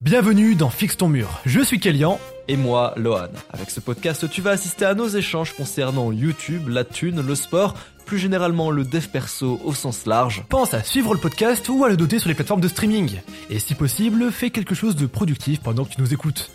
Bienvenue dans Fixe ton mur. Je suis Kélian. Et moi, Lohan. Avec ce podcast, tu vas assister à nos échanges concernant YouTube, la thune, le sport, plus généralement le dev perso au sens large. Pense à suivre le podcast ou à le doter sur les plateformes de streaming. Et si possible, fais quelque chose de productif pendant que tu nous écoutes.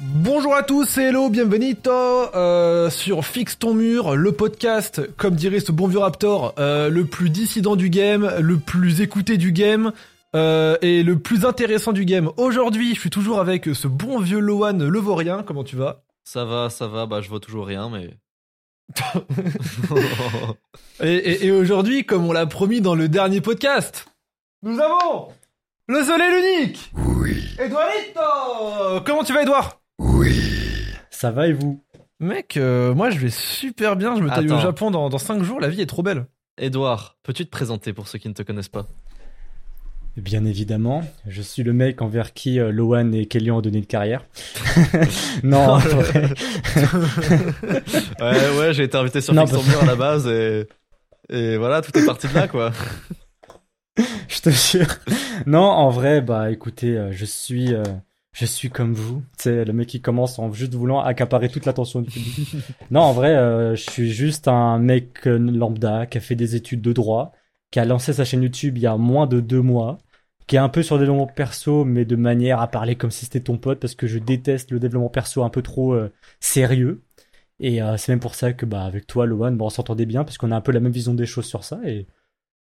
Bonjour à tous, c'est hello, bienvenue euh, sur Fixe ton mur, le podcast, comme dirait ce bon vieux Raptor, euh, le plus dissident du game, le plus écouté du game, euh, et le plus intéressant du game. Aujourd'hui, je suis toujours avec ce bon vieux Loan Levorien. Comment tu vas? Ça va, ça va. Bah, je vois toujours rien, mais. et, et- et aujourd'hui, comme on l'a promis dans le dernier podcast, nous avons le seul et l'unique. Oui. Edouardito. Comment tu vas, Edouard? Ça va et vous? Mec, euh, moi je vais super bien. Je me taille au Attends. Japon dans, dans 5 jours. La vie est trop belle. Edouard, peux-tu te présenter pour ceux qui ne te connaissent pas? Bien évidemment, je suis le mec envers qui euh, Lohan et Kellyan ont donné une carrière. non, en vrai, Ouais, ouais, j'ai été invité sur Non, mur à la base et. Et voilà, tout est parti de là, quoi. je te jure. Non, en vrai, bah écoutez, euh, je suis, euh, je suis comme vous. C'est le mec qui commence en juste voulant accaparer toute l'attention du public. non, en vrai, euh, je suis juste un mec lambda qui a fait des études de droit, qui a lancé sa chaîne YouTube il y a moins de deux mois, qui est un peu sur le développement perso, mais de manière à parler comme si c'était ton pote, parce que je déteste le développement perso un peu trop euh, sérieux. Et euh, c'est même pour ça que bah avec toi, Lohan, bah, on s'entendait bien, parce qu'on a un peu la même vision des choses sur ça. Et,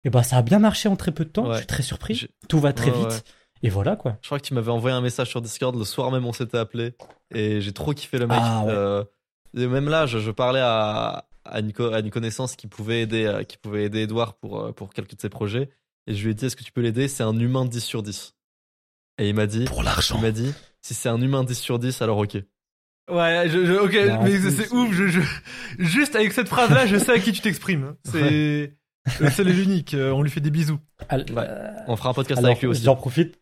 et bah ça a bien marché en très peu de temps. Ouais. Je suis très surpris. Tout va très Ouais, vite. ouais. Et voilà quoi. Je crois que tu m'avais envoyé un message sur Discord le soir même, on s'était appelé. Et j'ai trop kiffé le mec. Ah. Euh, et même là, je, je parlais à, à, une, co- à une connaissance qui pouvait aider, qui pouvait aider Edouard pour, pour quelques de ses projets. Et je lui ai dit, est-ce que tu peux l'aider? C'est un humain 10 sur 10. Et il m'a dit, Pour l'argent. il m'a dit, si c'est un humain 10 sur 10, alors ok. Ouais, je, je- ok, Bah, mais c'est ouf. Je, je, juste avec cette phrase-là, je sais à qui tu t'exprimes. C'est et l'unique. euh, On lui fait des bisous. Al- Ouais. On fera un podcast Alors, avec lui aussi. j'en profite.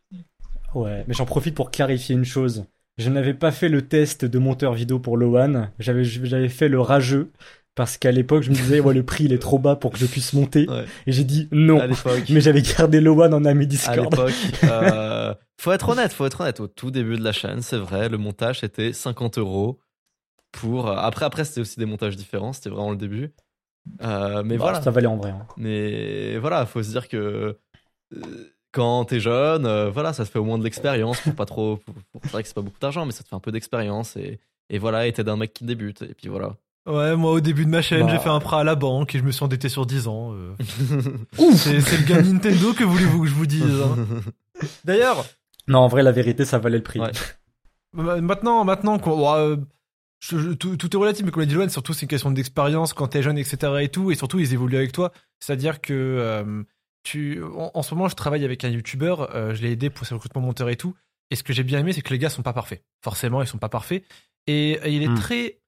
Ouais, mais j'en profite pour clarifier une chose. Je n'avais pas fait le test de monteur vidéo pour Lohan. J'avais, j'avais fait le rageux. Parce qu'à l'époque, je me disais, ouais, le prix, il est trop bas pour que je puisse monter. Ouais. Et j'ai dit non. À. Mais j'avais gardé Lohan en ami À Discord. l'époque, euh, faut être honnête, faut être honnête. Au tout début de la chaîne, c'est vrai, le montage c'était 50 euros pour. euh, Après, après, c'était aussi des montages différents. C'était vraiment le début. Euh, mais Bah, voilà. Ça valait en vrai. hein. Mais voilà, faut se dire que quand t'es jeune, euh, voilà, ça te fait au moins de l'expérience pour pas trop. pour- pour- C'est vrai que c'est pas beaucoup d'argent, mais ça te fait un peu d'expérience et et voilà, et t'es d'un mec qui débute et puis voilà. Ouais, moi au début de ma chaîne, Bah. j'ai fait un prêt à la banque et je me suis endetté sur 10 ans. euh. C'est le game Nintendo que voulez-vous que je vous dise hein. D'ailleurs, Non, en vrai, la vérité, ça valait le prix. Ouais. ma- maintenant, maintenant qu'on, euh, je- je- tout, tout est relatif, mais comme l'a dit Loan, surtout c'est une question d'expérience quand t'es jeune, etc. et tout, et surtout ils évoluent avec toi. C'est-à-dire que euh, tu, en, en ce moment, je travaille avec un YouTuber, euh, je l'ai aidé pour ses recrutements monteurs et tout. Et ce que j'ai bien aimé, c'est que les gars sont pas parfaits. Forcément, ils sont pas parfaits. Et, et il est Hmm. très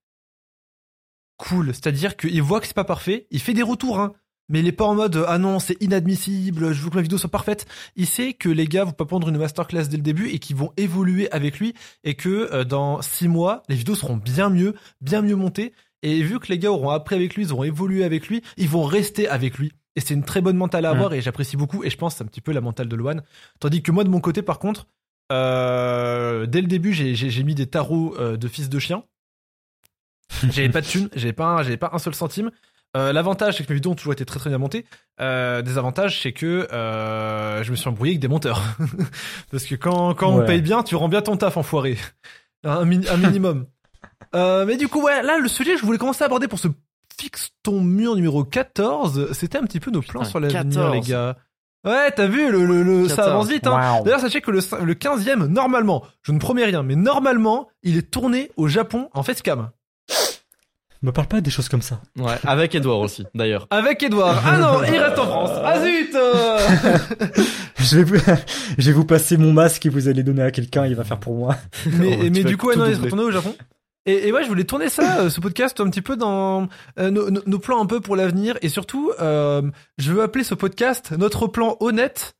cool. C'est-à-dire qu'il voit que c'est pas parfait, il fait des retours, hein. Mais il est pas en mode ah non c'est inadmissible, je veux que ma vidéo soit parfaite. Il sait que les gars vont pas prendre une masterclass dès le début et qu'ils vont évoluer avec lui et que euh, dans six mois les vidéos seront bien mieux, bien mieux montées. Et vu que les gars auront appris avec lui, ils auront évolué avec lui, ils vont rester avec lui. Et c'est une très bonne mentale à Mm. avoir et j'apprécie beaucoup. Et je pense c'est un petit peu la mentale de Loan. Tandis que moi de mon côté par contre, euh, dès le début j'ai mis des tarots euh, de fils de chien. J'avais pas de thunes, j'avais pas, un- j'avais pas un seul centime. Euh, L'avantage, c'est que mes vidéos ont toujours été très très bien montées. Euh, désavantage, c'est que euh, je me suis embrouillé avec des monteurs. Parce que quand, quand on Ouais. paye bien, tu rends bien ton taf, enfoiré. Un, mi- un minimum. Euh, mais du coup, ouais, là, le sujet que je voulais commencer à aborder pour ce fixe ton mur numéro 14, c'était un petit peu nos plans Putain, sur l'avenir, 14. les gars. Ouais, t'as vu, le, le, le- ça 14. avance vite. Hein. D'ailleurs, sachez que le, le 15e, normalement, je ne promets rien, mais normalement, il est tourné au Japon en facecam. Me parle pas des choses comme ça. Ouais, avec Edouard aussi, d'ailleurs. Avec Edouard. Ah non, il reste en France. Ah zut euh. Je vais vous, je vais vous passer mon masque et vous allez donner à quelqu'un, il va faire pour moi. Mais, Oh, mais du coup, il est doubler. retourné au Japon? Et, et ouais, je voulais tourner ça, euh, ce podcast, un petit peu dans euh, nos, plans un peu pour l'avenir. Et surtout, euh, je veux appeler ce podcast notre plan honnête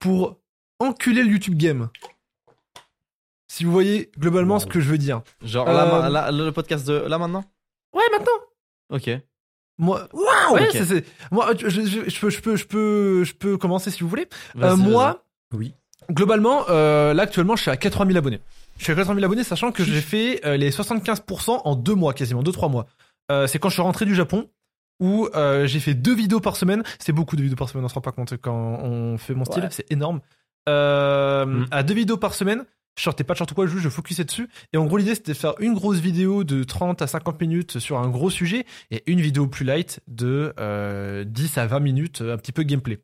pour enculer le YouTube Game. Si vous voyez globalement ce que je veux dire. Genre Euh, là, là, le podcast de là maintenant? Ouais, maintenant. Ok. Moi, ouais, ok. c'est, c'est- moi, je, je- je- je peux, je peux, je peux, je peux commencer si vous voulez. Euh, moi, Oui. Globalement, euh, là actuellement, je suis à 80 000 abonnés. Je suis à 80 000 abonnés, sachant que j'ai fait euh, les 75% en deux mois quasiment, deux trois mois. Euh, c'est quand je suis rentré du Japon où euh, j'ai fait deux vidéos par semaine. C'est beaucoup de vidéos par semaine, on se rend pas compte quand on fait mon style, Ouais. c'est énorme. Euh, Mm. À deux vidéos par semaine, je sortais pas de short ou quoi, juste je focusais dessus. Et en gros, l'idée c'était de faire une grosse vidéo de 30 à 50 minutes sur un gros sujet et une vidéo plus light de euh, 10 à 20 minutes, un petit peu gameplay.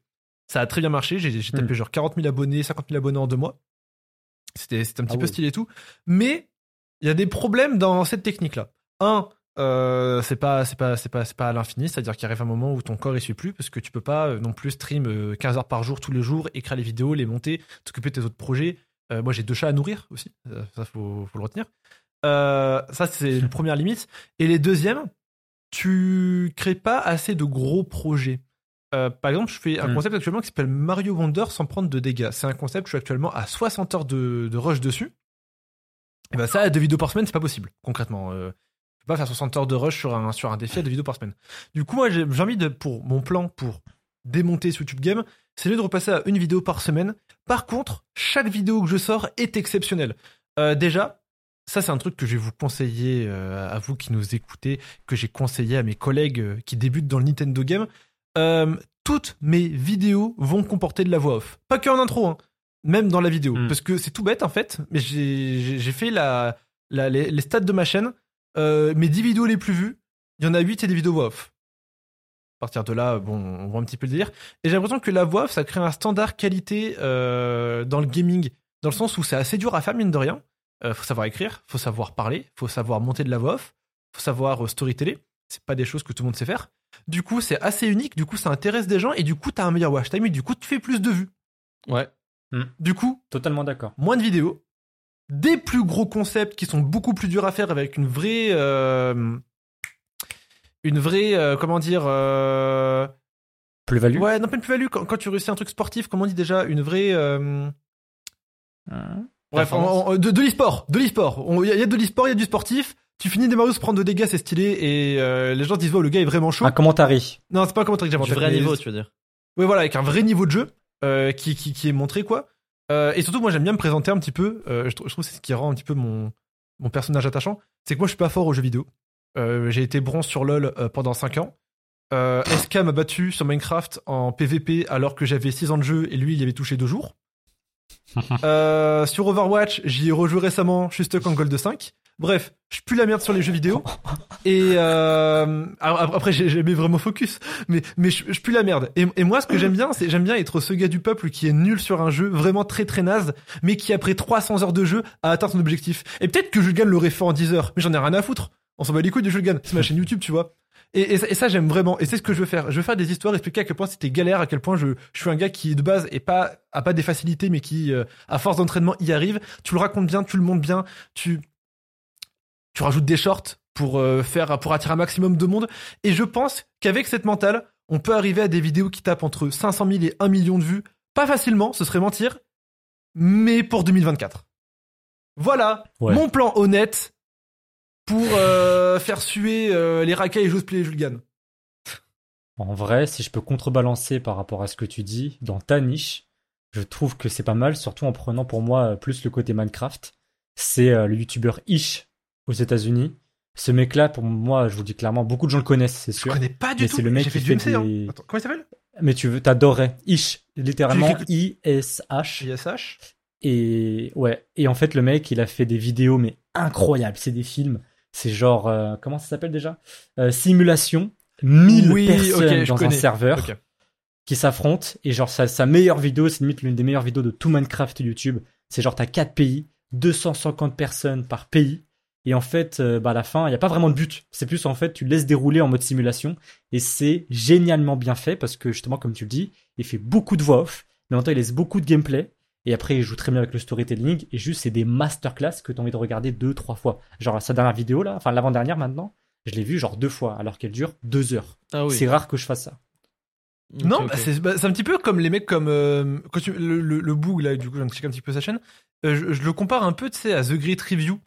Ça a très bien marché, j'ai tapé Mm. genre 40 000 abonnés, 50 000 abonnés en deux mois. C'était un petit Ah peu stylé et tout. Mais il y a des problèmes dans cette technique-là. Un, euh, c'est pas c'est pas c'est pas c'est pas à l'infini, c'est-à-dire qu'il arrive un moment où ton corps il suit plus parce que tu peux pas euh, non plus stream euh, 15 heures par jour tous les jours, écrire les vidéos, les monter, t'occuper de tes autres projets. Euh, moi j'ai deux chats à nourrir aussi, Euh, ça faut, faut le retenir. Euh, ça c'est une première limite. Et les deuxièmes, tu crées pas assez de gros projets. Euh, par exemple, je fais un Hmm. concept actuellement qui s'appelle Mario Wonder sans prendre de dégâts. C'est un concept, je suis actuellement à 60 heures de, de rush dessus. Et ben ça, à deux vidéos par semaine, c'est pas possible, concrètement. Euh, je peux pas faire 60 heures de rush sur un, sur un défi à deux vidéos par semaine. Du coup, moi, j'ai j'ai envie de, pour mon plan pour démonter ce YouTube Game, c'est de repasser à une vidéo par semaine. Par contre, chaque vidéo que je sors est exceptionnelle. Euh, déjà, ça c'est un truc que je vais vous conseiller euh, à vous qui nous écoutez, que j'ai conseillé à mes collègues euh, qui débutent dans le Nintendo Game. Toutes mes vidéos vont comporter de la voix off. Pas que en intro, hein. même dans la vidéo. Mm. Parce que c'est tout bête en fait, mais j'ai fait la, la- les, les stats de ma chaîne. Mes 10 vidéos les plus vues, il y en a 8 c'est des vidéos voix off. À partir de là, bon, on voit un petit peu le délire. Et j'ai l'impression que la voix off, ça crée un standard qualité euh, dans le gaming, dans le sens où c'est assez dur à faire, mine de rien. Euh, faut savoir écrire, faut savoir parler, faut savoir monter de la voix off, faut savoir euh, storyteller. C'est pas des choses que tout le monde sait faire. Du coup, c'est assez unique, du coup, ça intéresse des gens, et du coup, t'as un meilleur watch time, et du coup, tu fais plus de vues. Ouais. Du coup, Totalement d'accord. moins de vidéos, des plus gros concepts qui sont beaucoup plus durs à faire avec une vraie, euh, une vraie, euh, comment dire, euh, Plus-value. ouais, non pas une plus-value. Quand, quand tu réussis un truc sportif, comment on dit déjà, une vraie, euh, Hein bref, Performance. on- on- de, de l'e-sport, de l'e-sport. Il y, a- il y a de l'e-sport, il y a du sportif. Tu finis des Mario, se prendre de dégâts, c'est stylé, et euh, les gens se disent, oh, le gars est vraiment chaud. Un commentary. Non, c'est pas un commentaire que j'ai Du inventé, vrai mais- niveau, tu veux dire. Oui, voilà, avec un vrai niveau de jeu euh, qui, qui, qui est montré, quoi. Euh, et surtout, moi, j'aime bien me présenter un petit peu. euh, je trouve que c'est ce qui rend un petit peu mon, mon personnage attachant. C'est que moi, je suis pas fort aux jeux vidéo. Euh, j'ai été bronze sur LoL euh, pendant 5 ans. Euh, SK m'a battu sur Minecraft en PVP alors que j'avais 6 ans de jeu et lui, il y avait touché 2 jours. Sur Overwatch, j'y ai rejoué récemment, je suis stuck en Gold 5. Bref, je pue la merde sur les jeux vidéo. Et euh, alors, après, j'ai jamais vraiment focus, mais, mais je, je pue la merde. Et, et moi, ce que j'aime bien, c'est j'aime bien être ce gars du peuple qui est nul sur un jeu, vraiment très très naze, mais qui après 300 heures de jeu a atteint son objectif. Et peut-être que Julgan l'aurait fait en 10 heures, mais j'en ai rien à foutre. On s'en bat les couilles de Julgan, c'est ma chaîne YouTube, tu vois. Et, et ça, j'aime vraiment. Et c'est ce que je veux faire. Je veux faire des histoires, expliquer à quel point c'était galère, à quel point je, je suis un gars qui de base est pas a pas des facilités, mais qui euh, à force d'entraînement y arrive. Tu le racontes bien, tu le montes bien, tu tu rajoutes des shorts pour euh, faire pour attirer un maximum de monde. Et je pense qu'avec cette mentale, on peut arriver à des vidéos qui tapent entre 500 000 et 1 million de vues. Pas facilement, ce serait mentir, mais pour 2024. Voilà Ouais. mon plan honnête pour euh, faire suer euh, les racailles et j'ose play Julgan. En vrai, si je peux contrebalancer par rapport à ce que tu dis, dans ta niche, je trouve que c'est pas mal, surtout en prenant pour moi euh, plus le côté Minecraft. C'est euh, le youtubeur Ish aux États-Unis. Ce mec-là, pour moi, je vous le dis clairement, beaucoup de gens le connaissent, c'est Je sûr. connais pas du Mais tout. c'est le mec fait fait MC. des- Hein. Attends, comment il s'appelle? Mais tu veux, t'adorerais. Ish, littéralement J'ai cru I-S-H. JSH. Et ouais, et en fait le mec, il a fait des vidéos mais incroyables, c'est des films, c'est genre euh, comment ça s'appelle déjà? Euh, Simulation, 1000 Oui, personnes dans un connais. serveur qui s'affrontent et genre sa, sa meilleure vidéo, c'est limite l'une des meilleures vidéos de tout Minecraft YouTube, c'est genre t'as 4 pays, 250 personnes par pays et en fait euh, bah à la fin, il y a pas vraiment de but, c'est plus en fait tu laisses dérouler en mode simulation et c'est génialement bien fait parce que justement comme tu le dis, il fait beaucoup de voix off, mais en même temps il laisse beaucoup de gameplay et après, il joue très bien avec le storytelling. Et juste, c'est des masterclass que tu as envie de regarder deux, trois fois. Genre, sa dernière vidéo, là, enfin, l'avant-dernière maintenant, je l'ai vue genre deux fois, alors qu'elle dure deux heures. Ah oui. C'est rare que je fasse ça. Non, bah, c'est bah, c'est un petit peu comme les mecs comme euh, quand tu, le, le, le Boog, là, du coup, je check un petit peu sa chaîne. Euh, je, je le compare un peu, tu sais, à The Great Review.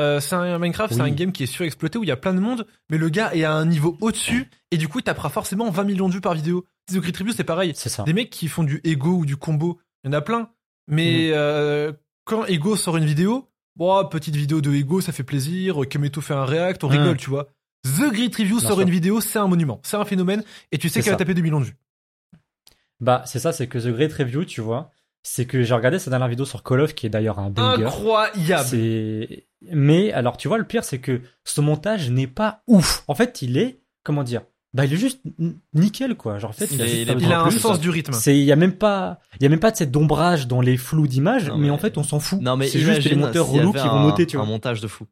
Euh, c'est un Minecraft, c'est un game qui est surexploité où il y a plein de monde, mais le gars est à un niveau au-dessus et du coup, il tapera forcément 20 millions de vues par vidéo. The Great Review, c'est pareil. C'est ça. Des mecs qui font du ego ou du combo, il y en a plein. Mais euh, quand Ego sort une vidéo, bon, petite vidéo de Ego, ça fait plaisir. Kameto fait un react, on Mm. rigole, tu vois. The Great Review Bien sort sûr. une vidéo, c'est un monument, c'est un phénomène, et tu sais qu'elle va taper 2 millions de vues. Bah, c'est ça, c'est que The Great Review, tu vois, c'est que j'ai regardé sa dernière vidéo sur Call of, qui est d'ailleurs un banger. Incroyable. Mais alors, tu vois, le pire, c'est que ce montage n'est pas ouf. En fait, il est, comment dire, bah, il est juste nickel, quoi. Genre, en fait, Il a il Il a un sens du rythme. C'est, il y a même pas, il y a même pas de cette d'ombrage dans les flous d'images, mais, mais- en fait, on s'en fout. Non, mais c'est juste les monteurs relous qui vont un- noter, tu Un vois. montage de fou.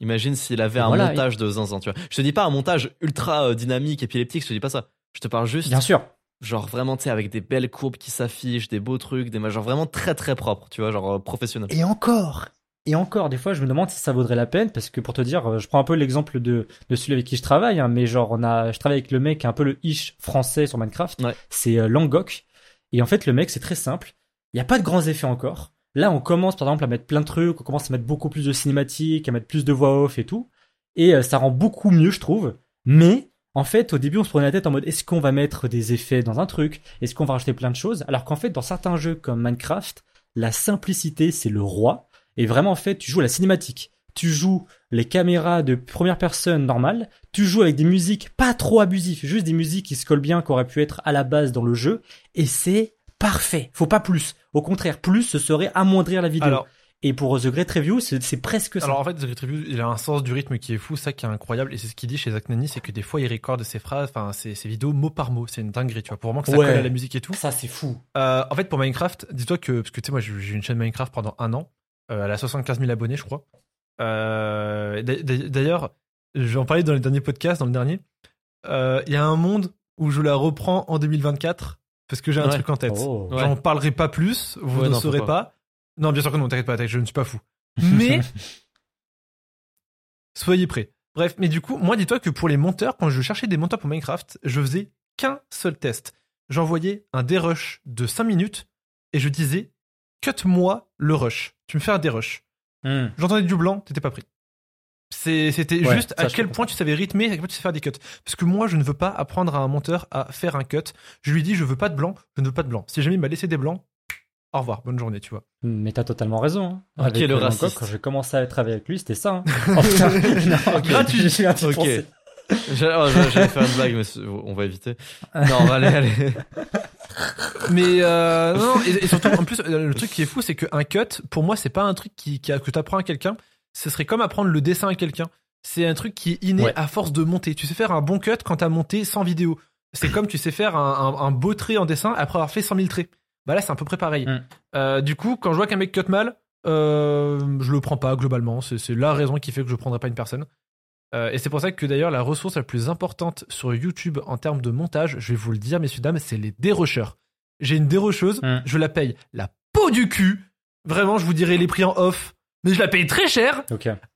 Imagine s'il avait un voilà, montage de zinzin, tu vois. Je te dis pas un montage ultra euh, dynamique, épileptique, je te dis pas ça. Je te parle juste, Bien sûr. genre vraiment, tu sais, avec des belles courbes qui s'affichent, des beaux trucs, des genre vraiment très très propres, tu vois, genre euh, professionnel. Et encore, et encore, des fois, je me demande si ça vaudrait la peine, parce que pour te dire, euh, je prends un peu l'exemple de, de celui avec qui je travaille, hein, mais genre, on a, je travaille avec le mec qui est un peu le ish français sur Minecraft. Ouais. C'est euh, Langok. Et en fait, le mec, c'est très simple. Il n'y a pas de grands effets encore. Là, on commence, par exemple, à mettre plein de trucs, on commence à mettre beaucoup plus de cinématiques, à mettre plus de voix off et tout. Et euh, ça rend beaucoup mieux, je trouve. Mais, en fait, au début, on se prenait la tête en mode, est-ce qu'on va mettre des effets dans un truc? Est-ce qu'on va rajouter plein de choses? Alors qu'en fait, dans certains jeux comme Minecraft, la simplicité, c'est le roi. Et vraiment, en fait, tu joues à la cinématique. Tu joues les caméras de première personne normale. Tu joues avec des musiques pas trop abusives, juste des musiques qui se collent bien, qui auraient pu être à la base dans le jeu. Et c'est parfait. Faut pas plus. Au contraire, plus, ce serait amoindrir la vidéo. Alors, et pour The Great Review, c'est presque ça. alors en fait, The Great Review, il a un sens du rythme qui est fou, ça qui est incroyable, et c'est ce qu'il dit chez Zach Nani, c'est que des fois il recorde ses phrases, enfin ses, ses vidéos mot par mot, c'est une dinguerie, tu vois, pour vraiment que ça Ouais. colle à la musique et tout. ça, c'est fou. Euh, en fait, pour Minecraft, dis-toi que, parce que tu sais, moi j'ai eu une chaîne Minecraft pendant un an, elle a 75 000 abonnés, je crois. Euh, d'a- d'a- D'ailleurs, j'en parlais dans les derniers podcasts, dans le dernier, euh, il y a un monde où je la reprends en 2024, parce que j'ai un Ouais. truc en tête. Oh. Ouais. J'en parlerai pas plus, vous Ouais, ne non, saurez pas. pas. Non, bien sûr que non, t'inquiète pas, je ne suis pas fou. Mais, soyez prêts. Bref, mais du coup, moi, dis-toi que pour les monteurs, quand je cherchais des monteurs pour Minecraft, je faisais qu'un seul test. J'envoyais un dérush de 5 minutes et je disais, cut-moi le rush. Tu me fais un dérush. Hmm. J'entendais du blanc, t'étais pas pris. C'est- C'était Ouais, juste à quel point tu savais rythmer, à quel point tu sais faire des cuts. Parce que moi, je ne veux pas apprendre à un monteur à faire un cut. Je lui dis, je veux pas de blanc, je ne veux pas de blanc. Si jamais il m'a laissé des blancs, au revoir, bonne journée, tu vois. Mais t'as totalement raison. Hein. Ok, Avec, le raciste. quand j'ai commencé à travailler avec lui, c'était ça. Hein. Putain. Non, ok. Gratuit. J'allais oh, faire une blague, mais on va éviter. Non, allez, allez. Mais euh, non, non, et, et surtout, en plus, euh, le truc qui est fou, c'est qu'un cut, pour moi, c'est pas un truc qui, qui a- que t'apprends à quelqu'un. Ce serait comme apprendre le dessin à quelqu'un. C'est un truc qui est inné Ouais. à force de monter. Tu sais faire un bon cut quand t'as monté 100 vidéos. C'est comme tu sais faire un, un- un beau trait en dessin après avoir fait 100 000 traits. Bah là, c'est à peu près pareil. Mm. Euh, du coup, quand je vois qu'un mec cut mal, euh, je le prends pas globalement. C'est c'est la raison qui fait que je prendrai pas une personne. Euh, et c'est pour ça que d'ailleurs, la ressource la plus importante sur YouTube en termes de montage, je vais vous le dire, messieurs, dames, c'est les dérocheurs. J'ai une dérocheuse, Mm. je la paye la peau du cul. Vraiment, je vous dirai les prix en off. Mais je la paye très cher.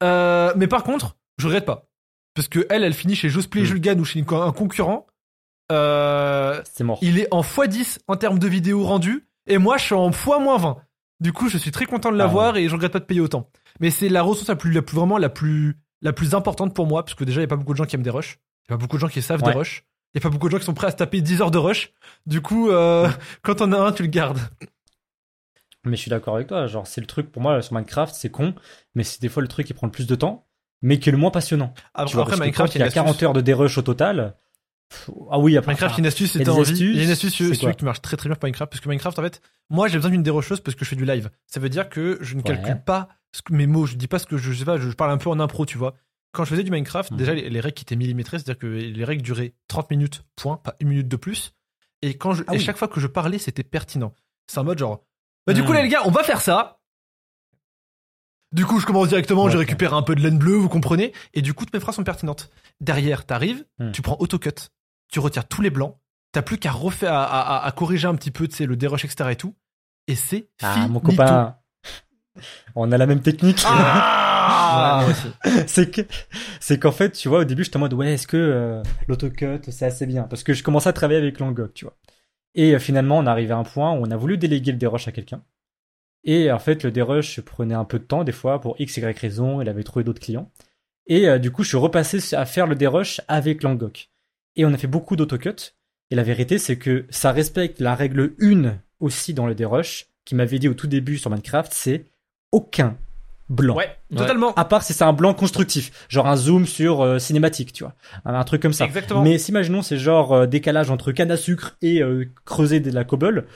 Euh, mais par contre, je regrette pas. Parce que elle, elle finit chez Josplay Mm. Jules Gann ou chez une- un concurrent. Euh, C'est mort. il est en x10 en termes de vidéos rendues. Et moi, je suis en x-20. Du coup, je suis très content de l'avoir et je regrette pas de payer autant. Mais c'est la ressource la plus, la plus, vraiment la plus, la plus importante pour moi. Parce que déjà, il y a pas beaucoup de gens qui aiment des rushs. Il y a pas beaucoup de gens qui savent Ouais. des rushs. Il y a pas beaucoup de gens qui sont prêts à se taper 10 heures de rush. Du coup, euh, quand on a un, tu le gardes. Mais je suis d'accord avec toi. Genre, c'est le truc pour moi sur Minecraft, c'est con, mais c'est des fois le truc qui prend le plus de temps, mais qui est le moins passionnant. Après, tu vois, après, Minecraft, il y a une 40 astuce. heures de dérush au total. Ah oui, après. Minecraft, enfin, une astuce, il y a envie. Il y une astuce, c'est celui quoi qui marche très très bien pour Minecraft. Parce que Minecraft, en fait, moi, j'ai besoin d'une dérocheuse parce que je fais du live. Ça veut dire que je ne Ouais. calcule pas ce que- mes mots. Je dis pas ce que je, je sais pas, je parle un peu en impro, tu vois. Quand je faisais du Minecraft, Mhm. déjà, les, les règles étaient millimétrées, c'est-à-dire que les règles duraient 30 minutes, point, pas une minute de plus. Et quand je, Ah et oui. chaque fois que je parlais, c'était pertinent. C'est en mode genre, bah, du coup, là, les gars, on va faire ça. Du coup, je commence directement, Ouais, je récupère un peu de laine bleue, vous comprenez Et du coup, toutes mes phrases sont pertinentes. Derrière, t'arrives, Hmm. tu prends autocut, tu retires tous les blancs, t'as plus qu'à refaire, à, à- à corriger un petit peu, tu sais, le dérush, etc. et tout. Et c'est Ah, finito. mon copain. On a la même technique. Ah Ouais, c'est que c'est qu'en fait tu vois au début j'étais en mode ouais est-ce que euh, l'autocut c'est assez bien? Parce que je commençais à travailler avec Langok tu vois et euh, finalement on arrivait à un point où on a voulu déléguer le dérush à quelqu'un et en fait le dérush prenait un peu de temps des fois pour x y raison il avait trouvé d'autres clients et euh, du coup je suis repassé à faire le dérush avec Langok et on a fait beaucoup d'autocut et la vérité c'est que ça respecte la règle 1 aussi dans le dérush qui m'avait dit au tout début sur Minecraft, c'est aucun blanc. Ouais, totalement. À part si c'est un blanc constructif, genre un zoom sur euh, cinématique, tu vois, un, truc comme ça. Exactement. Mais si imaginons c'est genre euh, décalage entre canne à sucre et euh, creuser de la cobble,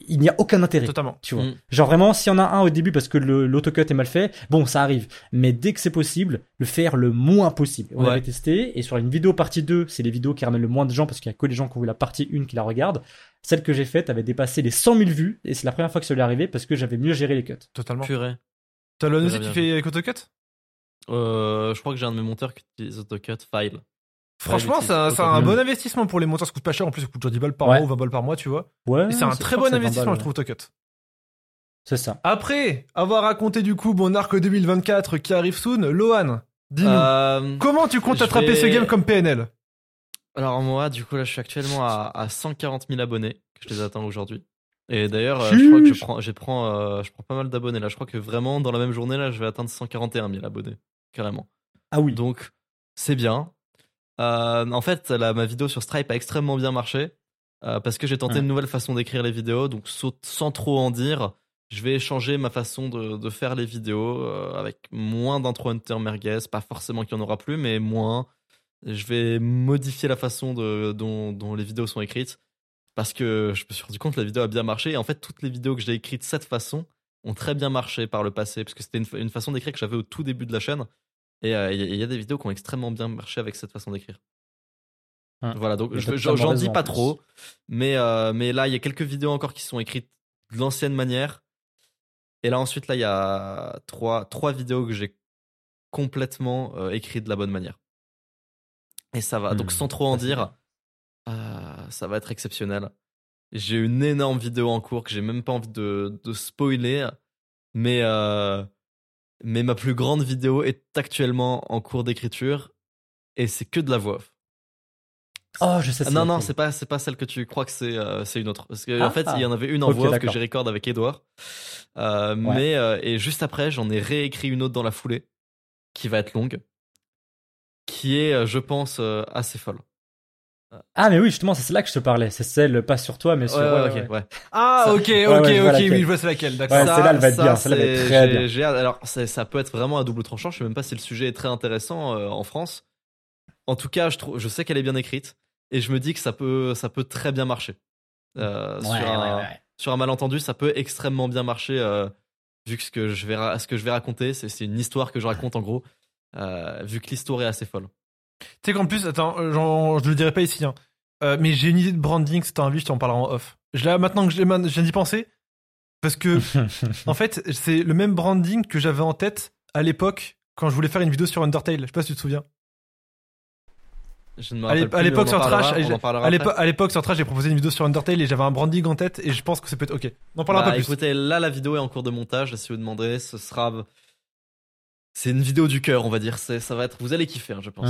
il n'y a aucun intérêt. Totalement. Tu vois. Mm. Genre vraiment, s'il y en a un au début parce que le- l'autocut est mal fait, bon, ça arrive. Mais dès que c'est possible, le faire le moins possible. On Ouais. avait testé, et sur une vidéo partie 2, c'est les vidéos qui ramènent le moins de gens parce qu'il y a que les gens qui ont vu la partie 1 qui la regardent. Celle que j'ai faite avait dépassé les 100 000 vues, et c'est la première fois que ça lui est arrivé parce que j'avais mieux géré les cuts. Totalement. Purée. T'as le qui fait AutoCut? Euh, je crois que j'ai un de mes monteurs qui utilise AutoCut File. Franchement, c'est un, bon investissement pour les monteurs. Ça coûte pas cher. En plus, ça coûte genre 10 balles par Ouais. mois ou 20 balles par mois, tu vois. Ouais. C'est un très bon que c'est 20 investissement, balles, je trouve, AutoCut. C'est ça. Après avoir raconté du coup mon arc 2024 qui arrive soon, Lohan, dis-nous. Euh, Comment tu comptes attraper vais- ce game comme PNL alors moi, du coup, là, je suis actuellement à, à 140 000 abonnés, que je les atteins aujourd'hui. Et d'ailleurs, euh, je crois que je prends, je prends, euh, je prends pas mal d'abonnés là. Je crois que vraiment, dans la même journée, là, je vais atteindre 141 000 abonnés, carrément. Ah oui. Donc, c'est bien. Euh, en fait, la- ma vidéo sur Stripe a extrêmement bien marché euh, parce que j'ai tenté Ouais. une nouvelle façon d'écrire les vidéos. Donc, sans trop en dire, je vais changer ma façon de, de faire les vidéos euh, avec moins d'intro hunter merguez. Pas forcément qu'il y en aura plus, mais moins. Je vais modifier la façon de, dont, dont les vidéos sont écrites parce que je me suis rendu compte que la vidéo a bien marché. Et en fait, toutes les vidéos que j'ai écrites de cette façon ont très bien marché par le passé parce que c'était une façon d'écrire que j'avais au tout début de la chaîne. Et euh, il y, a- il y a des vidéos qui ont extrêmement bien marché avec cette façon d'écrire. Hein. Voilà, donc j'en dis pas trop, mais, euh, mais là, il y a quelques vidéos encore qui sont écrites de l'ancienne manière. Et là, ensuite, là, il y a trois, trois vidéos que j'ai complètement euh, écrites de la bonne manière. Et ça va, donc Hmm, sans trop en dire, euh, ça va être exceptionnel. J'ai une énorme vidéo en cours que j'ai même pas envie de, de spoiler, mais, mais ma plus grande vidéo est actuellement en cours d'écriture et c'est que de la voix off. Oh, je sais. Ah, non, non, c'est pas, c'est pas celle que tu crois que c'est, euh, c'est une autre. Parce que, en Ah. fait, il y en avait une en voix off que j'ai record avec Edouard. Euh, Mais, euh, et juste après, j'en ai réécrit une autre dans la foulée, qui va être longue, qui est, je pense, assez folle. Ah, mais oui, justement, c'est celle-là que je te parlais. C'est celle, pas sur toi, mais sur. Ouais, ouais, ouais, ok, ouais. ouais. Ah, Ça- ok, ok, ok, laquelle. oui, je vois c'est laquelle, d'accord. Ouais, celle-là, elle va être bien, celle-là va être c'est- très bien. j'ai. Alors, ça peut être vraiment à double tranchant. Je sais même pas si le sujet est très intéressant euh, en France. En tout cas, je, trouve, je sais qu'elle est bien écrite et je me dis que ça peut, ça peut très bien marcher. Euh, Ouais, sur, ouais, un, ouais. sur un malentendu, ça peut extrêmement bien marcher euh, vu que ce que je vais, ra- ce que je vais raconter, c'est c'est une histoire que je raconte en gros, euh, vu que l'histoire est assez folle. Tu sais qu'en plus, attends, euh, je le dirai pas ici, hein. Euh, mais j'ai une idée de branding, si t'as envie, je t'en parlerai en off. Je maintenant que je je viens d'y penser, parce que en fait, c'est le même branding que j'avais en tête à l'époque quand je voulais faire une vidéo sur Undertale. Je sais pas si tu te souviens. Je ne me À l'époque sur Trash, à l'époque, sur Trash, j'ai proposé une vidéo sur Undertale et j'avais un branding en tête et je pense que ça peut être ok. On en parlera Bah, pas plus. écoutez, là, la vidéo est en cours de montage. Si vous demandez, ce sera. C'est une vidéo du cœur, on va dire. Ça va être. Vous allez kiffer, hein, je pense.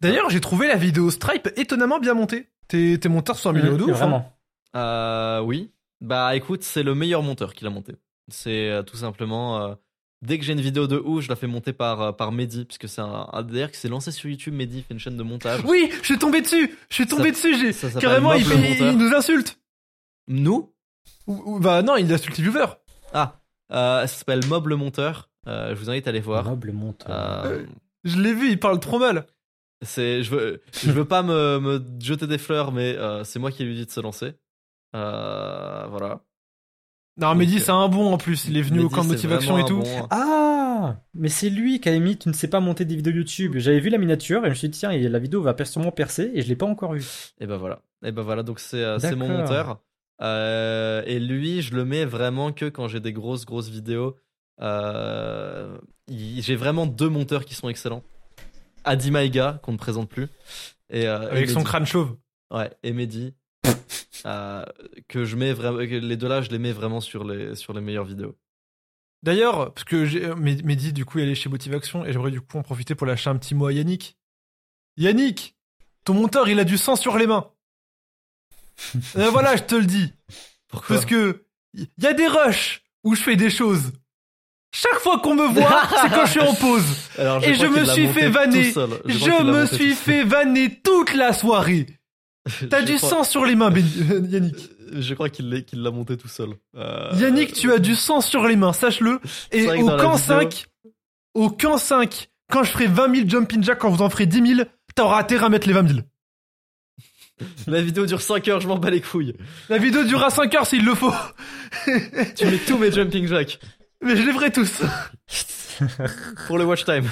D'ailleurs, j'ai trouvé la vidéo Stripe étonnamment bien montée. Tes, sont améliorés de Hum, ouf. hein. Vraiment. Euh, oui. Bah, écoute, c'est le meilleur monteur qui l'a monté. C'est euh, tout simplement. euh, dès que j'ai une vidéo de ouf, je la fais monter par, euh, par Mehdi, puisque c'est un, un DR qui s'est lancé sur YouTube. Mehdi fait une chaîne de montage. Oui, je suis tombé dessus. Je suis tombé dessus. J'ai Ça s'appelle carrément, il, fait- monteur. il nous insulte. Nous? Ou- ou- bah non, il insulte les viewers. Ah, euh, ça s'appelle Mob le monteur. Euh, je vous invite à aller voir. Noble monte. Euh, Je l'ai vu, il parle trop mal. c'est, je veux, je veux pas me, me jeter des fleurs, mais euh, c'est moi qui lui ai dit de se lancer. Euh, voilà. Non, Donc, Mehdi, euh, c'est un bon en plus. Il est venu au Mehdi, camp de motivation et tout. bon- Ah Mais c'est lui qui a mis Tu ne sais pas monter des vidéos YouTube. J'avais vu la miniature et je me suis dit, tiens, la vidéo va sûrement percer et je l'ai pas encore vue. Et ben voilà. Et ben voilà, donc c'est euh, c'est mon monteur. Euh, et lui, je le mets vraiment que quand j'ai des grosses, grosses vidéos. Euh, j'ai vraiment deux monteurs qui sont excellents. Adi Maïga, qu'on ne présente plus. Et, euh, et Avec son crâne chauve. Ouais, et Mehdi. euh, que je mets vraiment. que Les deux là, je les mets vraiment sur les, sur les meilleures vidéos. D'ailleurs, parce que j'ai- Mehdi, du coup, il est chez Motivation et j'aimerais du coup en profiter pour lâcher un petit mot à Yannick. Yannick, ton monteur, il a du sang sur les mains. Euh, voilà, je te le dis. Pourquoi Parce que il y a des rushs où je fais des choses. Chaque fois qu'on me voit, c'est quand je suis en pause. Alors, Et je me suis fait vanner. Je, me suis fait vanner toute la soirée. T'as du crois- sang sur les mains, Ben- euh, Yannick. Je crois qu'il l'a monté tout seul. Euh, Yannick, tu as du sang sur les mains, sache-le. Et au camp vidéo- 5, au camp 5, quand je ferai 20 000 jumping jack, quand vous en ferez 10 000, t'auras intérêt à mettre les 20 000. La vidéo dure 5 heures, je m'en bats les couilles. La vidéo durera 5 heures s'il le faut. Tu mets tous mes jumping jacks Mais je les ferai tous. pour le watch time.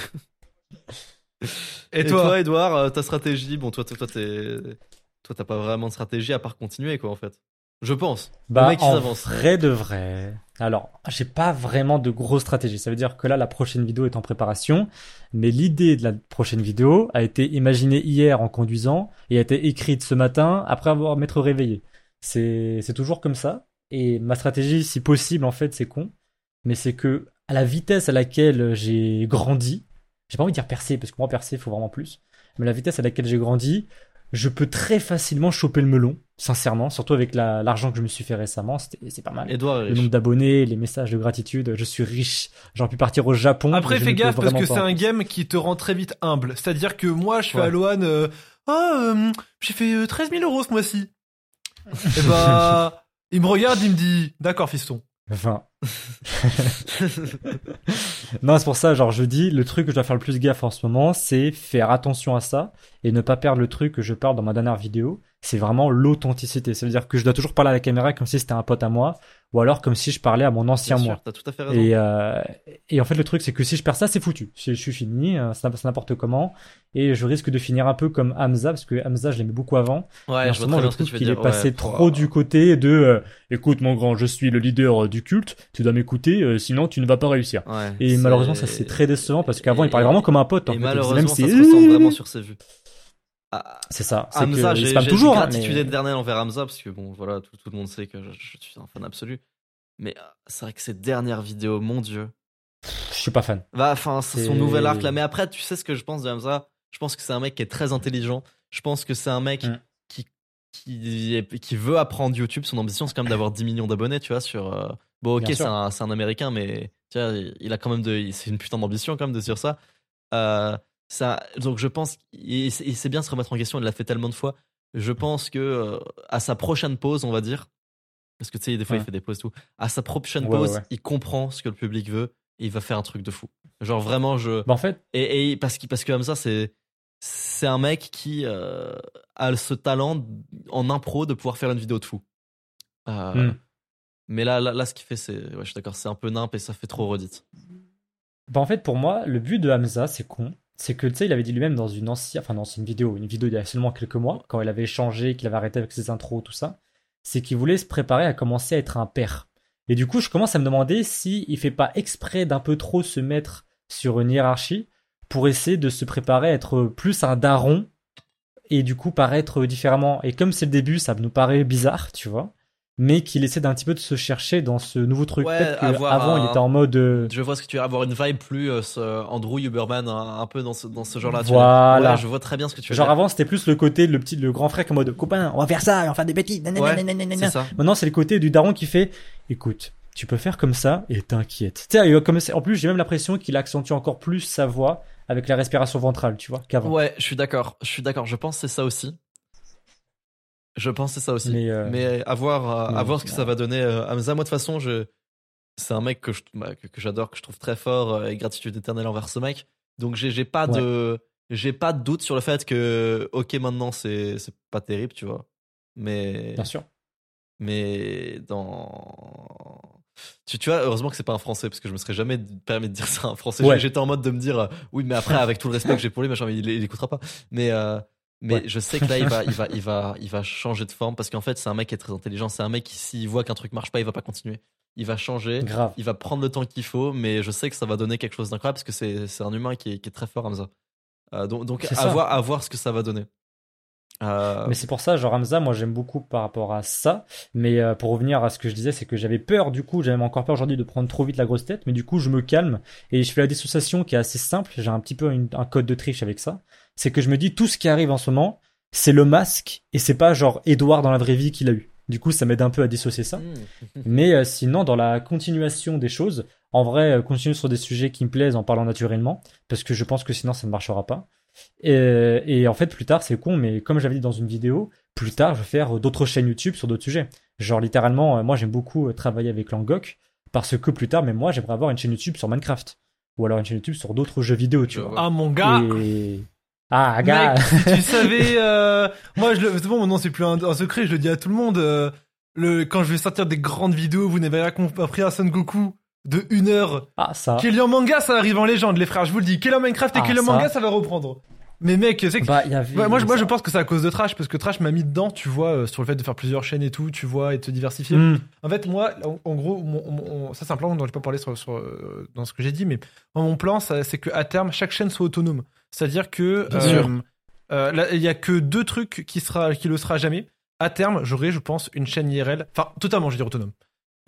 Et, Et, toi, toi, Edouard, euh, ta stratégie, bon, toi, toi, toi, t'es, toi, t'as pas vraiment de stratégie à part continuer, quoi, en fait. Je pense. Bah, mec, il en vrai de vrai. Alors, j'ai pas vraiment de grosse stratégie. Ça veut dire que là, la prochaine vidéo est en préparation. Mais l'idée de la prochaine vidéo a été imaginée hier en conduisant et a été écrite ce matin après avoir m'être réveillé. C'est, c'est toujours comme ça. Et ma stratégie, si possible, en fait, c'est con. Mais c'est que, à la vitesse à laquelle j'ai grandi, j'ai pas envie de dire percer, parce que moi, percer, il faut vraiment plus. Mais la vitesse à laquelle j'ai grandi, je peux très facilement choper le melon, sincèrement, surtout avec la- l'argent que je me suis fait récemment, c'est pas mal. Edouard Le nombre d'abonnés, les messages de gratitude, je suis riche, j'aurais pu partir au Japon. Après, fais gaffe parce que c'est un game qui te rend très vite humble. C'est-à-dire que moi, je fais Ouais. à Loan, euh, ah, euh, j'ai fait euh, 13 000 euros ce mois-ci. Et bah, il me regarde, il me dit, d'accord, fiston. Enfin. non, c'est pour ça, genre, je dis, le truc que je dois faire le plus gaffe en ce moment, c'est faire attention à ça et ne pas perdre le truc que je parle dans ma dernière vidéo. C'est vraiment l'authenticité. Ça veut dire que je dois toujours parler à la caméra comme si c'était un pote à moi ou alors comme si je parlais à mon ancien Bien moi. sûr, tout à fait raison. Et, euh, et en fait, le truc, c'est que si je perds ça, c'est foutu. Je, je suis fini, euh, c'est n'importe comment. Et je risque de finir un peu comme Hamza, parce que Hamza, je l'aimais beaucoup avant. ouais, et en je moment, je trouve qu'il est passé trop du côté de euh, Écoute, mon grand, je suis le leader euh, du culte, tu dois m'écouter, euh, sinon tu ne vas pas réussir. Ouais, Et malheureusement, ça c'est très décevant parce qu'avant, il parlait vraiment comme un pote. En Et fait. malheureusement, Même ça si- se ressent vraiment sur ses vues. Ah, C'est ça. C'est Hamza, j'ai toujours. une hein, gratitude mais- éternelle envers Hamza parce que bon, voilà, tout, tout le monde sait que je, je suis un fan absolu. Mais euh, c'est vrai que ces dernières vidéos, mon dieu. Je suis pas fan. Bah, enfin, c'est son nouvel arc là. Mais après, tu sais ce que je pense de Hamza? Je pense que c'est un mec qui est très intelligent. Je pense que c'est un mec Mm. qui, qui, veut apprendre YouTube. Son ambition, c'est quand même d'avoir 10 millions d'abonnés, tu vois. Sur, euh, Bon, ok, c'est un, c'est un américain, mais tu vois, il a quand même de. C'est une putain d'ambition quand même de dire ça. Euh, ça donc je pense. Il sait bien se remettre en question, il l'a fait tellement de fois. Je pense que euh, à sa prochaine pause, on va dire. Parce que tu sais, des fois, il fait des pauses et tout. À sa prochaine Ouais, pause, ouais, il comprend ce que le public veut et il va faire un truc de fou. Genre vraiment, je. Bah, en fait, Et, et parce, que, parce que ça, c'est c'est un mec qui euh, a ce talent en impro de pouvoir faire une vidéo de fou. Euh, Hmm. Mais là, là, là, ce qu'il fait, c'est. Ouais, je suis d'accord, c'est un peu nimp et ça fait trop redite. Bah en fait pour moi le but de Hamza c'est con c'est que tu sais il avait dit lui-même dans une ancienne enfin dans une vidéo une vidéo il y a seulement quelques mois quand il avait échangé qu'il avait arrêté avec ses intros tout ça c'est qu'il voulait se préparer à commencer à être un père. Et du coup je commence à me demander si il fait pas exprès d'un peu trop se mettre sur une hiérarchie pour essayer de se préparer à être plus un daron et du coup paraître différemment. Et comme c'est le début ça nous paraît bizarre tu vois mais qu'il essaie d'un petit peu de se chercher dans ce nouveau truc Ouais, peut-être qu'avant un- il était en mode euh, Je vois ce que tu veux avoir une vibe plus euh, ce Andrew Huberman, un, un peu dans ce, dans ce genre-là. Voilà. Ouais, je vois très bien ce que tu veux Genre dire. avant c'était plus le côté le petit le grand frère comme mode copain on va faire ça on va faire des bêtises Ouais. Maintenant c'est le côté du daron qui fait écoute tu peux faire comme ça et t'inquiète. Tu sais euh, comme en plus j'ai même l'impression qu'il accentue encore plus sa voix avec la respiration ventrale tu vois qu'avant. Ouais, je suis d'accord. Je suis d'accord. Je pense c'est ça aussi. Je pense c'est ça aussi. Mais, euh, Mais à voir, euh, à mais- voir ce que ça va donner. euh, Hamza, moi de toute façon, je... c'est un mec que je- bah, que, que j'adore, que je trouve très fort euh, et gratitude éternelle envers ce mec. Donc j'ai j'ai pas de j'ai pas de doute sur le fait que ok maintenant c'est c'est pas terrible, tu vois. Mais Bien sûr. mais dans tu, tu vois heureusement que c'est pas un français parce que je me serais jamais permis de dire ça à un français Ouais. j'étais en mode de me dire euh, oui mais après avec tout le respect que j'ai pour lui machin mais il, il écoutera pas mais euh, mais Ouais. je sais que là il va il va il va il va changer de forme parce qu'en fait c'est un mec qui est très intelligent c'est un mec qui s'il voit qu'un truc marche pas il va pas continuer il va changer Grave. il va prendre le temps qu'il faut mais je sais que ça va donner quelque chose d'incroyable parce que c'est un humain qui est, qui est très fort Hamza Euh, donc donc à voir à voir ce que ça va donner Euh, Mais c'est pour ça, genre Hamza, moi j'aime beaucoup par rapport à ça. Mais euh, pour revenir à ce que je disais, c'est que j'avais peur, du coup, j'avais encore peur aujourd'hui de prendre trop vite la grosse tête. Mais du coup, je me calme et je fais la dissociation qui est assez simple. J'ai un petit peu une- un code de triche avec ça. C'est que je me dis tout ce qui arrive en ce moment, c'est le masque et c'est pas genre Edouard dans la vraie vie qu'il a eu. Du coup, ça m'aide un peu à dissocier ça. hmm. Mais euh, sinon, dans la continuation des choses, en vrai, euh, continuer sur des sujets qui me plaisent en parlant naturellement, parce que je pense que sinon ça ne marchera pas. Et, et en fait, plus tard, c'est con, mais comme j'avais dit dans une vidéo, plus tard, je vais faire d'autres chaînes YouTube sur d'autres sujets. Genre, littéralement, euh, moi, j'aime beaucoup euh, travailler avec Langok, parce que plus tard, mais moi, j'aimerais avoir une chaîne YouTube sur Minecraft. Ou alors une chaîne YouTube sur d'autres jeux vidéo, tu Je vois. vois. Ah mon gars Et... Ah, gars Mec, tu savais, euh, moi je le, c'est bon, maintenant c'est plus un, un secret, je le dis à tout le monde. euh, le, quand je vais sortir des grandes vidéos, vous n'avez rien compris à Son Goku de une heure. Ah, ça. Killian Manga, ça arrive en légende, les frères, je vous le dis. Killian Minecraft et Ah, Killian ça. Manga, ça va reprendre. Mais mec, c'est que Bah. Ouais, moi, je, moi, je pense que c'est à cause de Trash, parce que Trash m'a mis dedans, tu vois, euh, sur le fait de faire plusieurs chaînes et tout, tu vois, et de se diversifier. Hmm. En fait, moi, en, en gros, mon- mon- ça c'est un plan dont je peux pas parler sur, sur, dans ce que j'ai dit, mais mon plan, c'est que à terme, chaque chaîne soit autonome. C'est-à-dire que Bien euh, sûr. euh, il y a que deux trucs qui sera, qui le sera jamais. À terme, j'aurai, je pense, une chaîne IRL. Enfin, totalement, je veux dire autonome.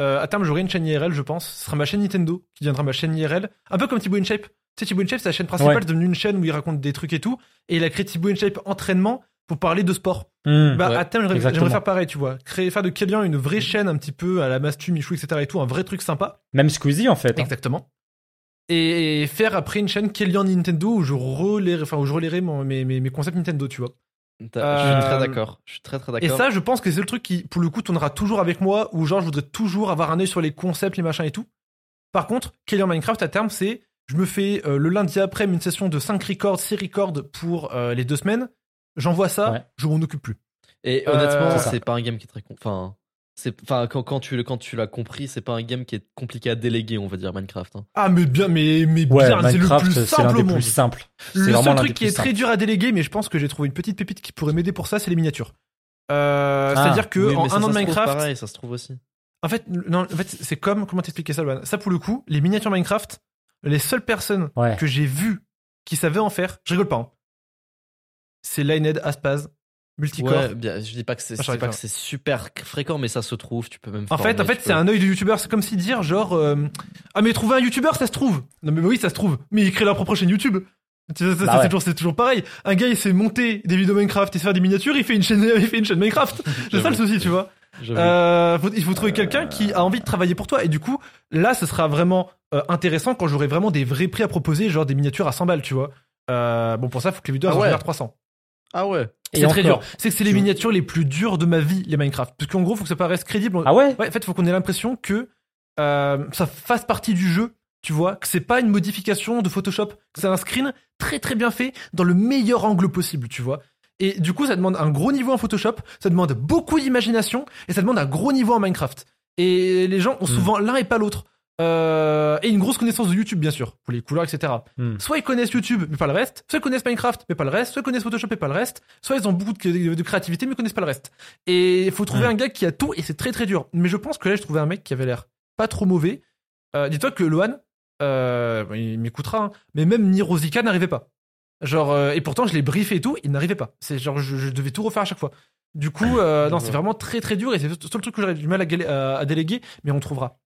Euh, à terme, j'aurai une chaîne IRL, je pense. Ce sera ma chaîne Nintendo qui deviendra ma chaîne IRL. Un peu comme Thibaut InShape. Tu sais, Thibaut InShape, c'est la chaîne principale, Ouais. c'est devenu une chaîne où il raconte des trucs et tout. Et il a créé Thibaut InShape entraînement pour parler de sport. Hmm. Bah, Ouais, à terme, j'aimerais faire pareil, tu vois. Créer, faire de Kélian une vraie chaîne un petit peu à la Mastu, Michou, etc. et tout, un vrai truc sympa. Même Squeezie, en fait. hein. Exactement. Et faire après une chaîne Kélian Nintendo où je relayerai, enfin, où je relayerai mon- mes, mes, mes concepts Nintendo, tu vois. Je Euh, suis très d'accord. Je suis très très Et d'accord. ça, je pense que c'est le truc qui, pour le coup, tournera toujours avec moi, où genre, je voudrais toujours avoir un œil sur les concepts, les machins et tout. Par contre, Kélian Minecraft, à terme, c'est, je me fais euh, le lundi après une session de 5 records, 6 records pour euh, les deux semaines. J'envoie ça, Ouais. je m'en occupe plus. Et Euh, honnêtement, c'est pas un game qui est très. con- Enfin. Enfin, quand, quand tu, le- quand tu l'as compris, c'est pas un game qui est compliqué à déléguer, on va dire Minecraft. hein. Ah, mais bien, mais, mais Ouais, bien, c'est le Minecraft, plus simple des au monde. plus simples. C'est Le seul truc des qui est très dur à déléguer, mais je pense que j'ai trouvé une petite pépite qui pourrait m'aider pour ça, c'est les miniatures. Euh, Ah, C'est-à-dire que Oui, en mais ça, un an de Minecraft, pareil, ça se trouve aussi. en fait, non, en fait, c'est comme comment t'expliquer ça, Loan Ça pour le coup, les miniatures Minecraft, les seules personnes Ouais. que j'ai vues qui savaient en faire, je rigole pas. hein, c'est Linehead, Aspaz, Multicore. Ouais, bien, je dis pas que c'est Ah, pas que c'est super fréquent, mais ça se trouve. Tu peux même. En fait, former, en fait, c'est peux- un œil de youtubeur. C'est comme si dire genre euh, ah mais trouver un youtubeur, ça se trouve. Non mais oui, ça se trouve. Mais il crée leur propre chaîne YouTube. Bah c'est ouais. toujours, toujours pareil. Un gars, il s'est monter des vidéos Minecraft et se faire des miniatures, il fait une chaîne, il fait une chaîne Minecraft. C'est ça le souci, tu vois. Euh, faut- il faut trouver quelqu'un qui a envie de travailler pour toi. Et du coup, là, ce sera vraiment euh, intéressant quand j'aurai vraiment des vrais prix à proposer, genre des miniatures à 100 balles, tu vois. Euh, bon, pour ça, faut que les vidéos Ah ouais. génèrent 300. Ah ouais. C'est très dur. C'est que c'est les Tu- miniatures les plus dures de ma vie, les Minecraft. Parce qu'en gros, faut que ça paraisse crédible. Ah ouais Ouais, en fait, faut qu'on ait l'impression que euh, ça fasse partie du jeu, tu vois, que c'est pas une modification de Photoshop, que c'est un screen très très bien fait dans le meilleur angle possible, tu vois. Et du coup, ça demande un gros niveau en Photoshop, ça demande beaucoup d'imagination et ça demande un gros niveau en Minecraft. Et les gens ont souvent l'un et pas l'autre. Euh, et une grosse connaissance de YouTube, bien sûr, pour les couleurs, etc. Hmm. Soit ils connaissent YouTube, mais pas le reste. Soit ils connaissent Minecraft, mais pas le reste. Soit ils connaissent Photoshop, et pas le reste. Soit ils ont beaucoup de, de créativité, mais ils connaissent pas le reste. Et il faut trouver Hmm. un gars qui a tout, et c'est très très dur. Mais je pense que là, j'ai trouvé un mec qui avait l'air pas trop mauvais. Euh, Dis-toi que Loan, euh, il m'écoutera, hein, mais même Nirozika n'arrivait pas. Genre, euh, et pourtant, je l'ai briefé et tout, il n'arrivait pas. C'est genre, je, je devais tout refaire à chaque fois. Du coup, euh, non, c'est vraiment très très dur, et c'est le seul truc que j'aurais du mal à- à déléguer, mais on trouvera.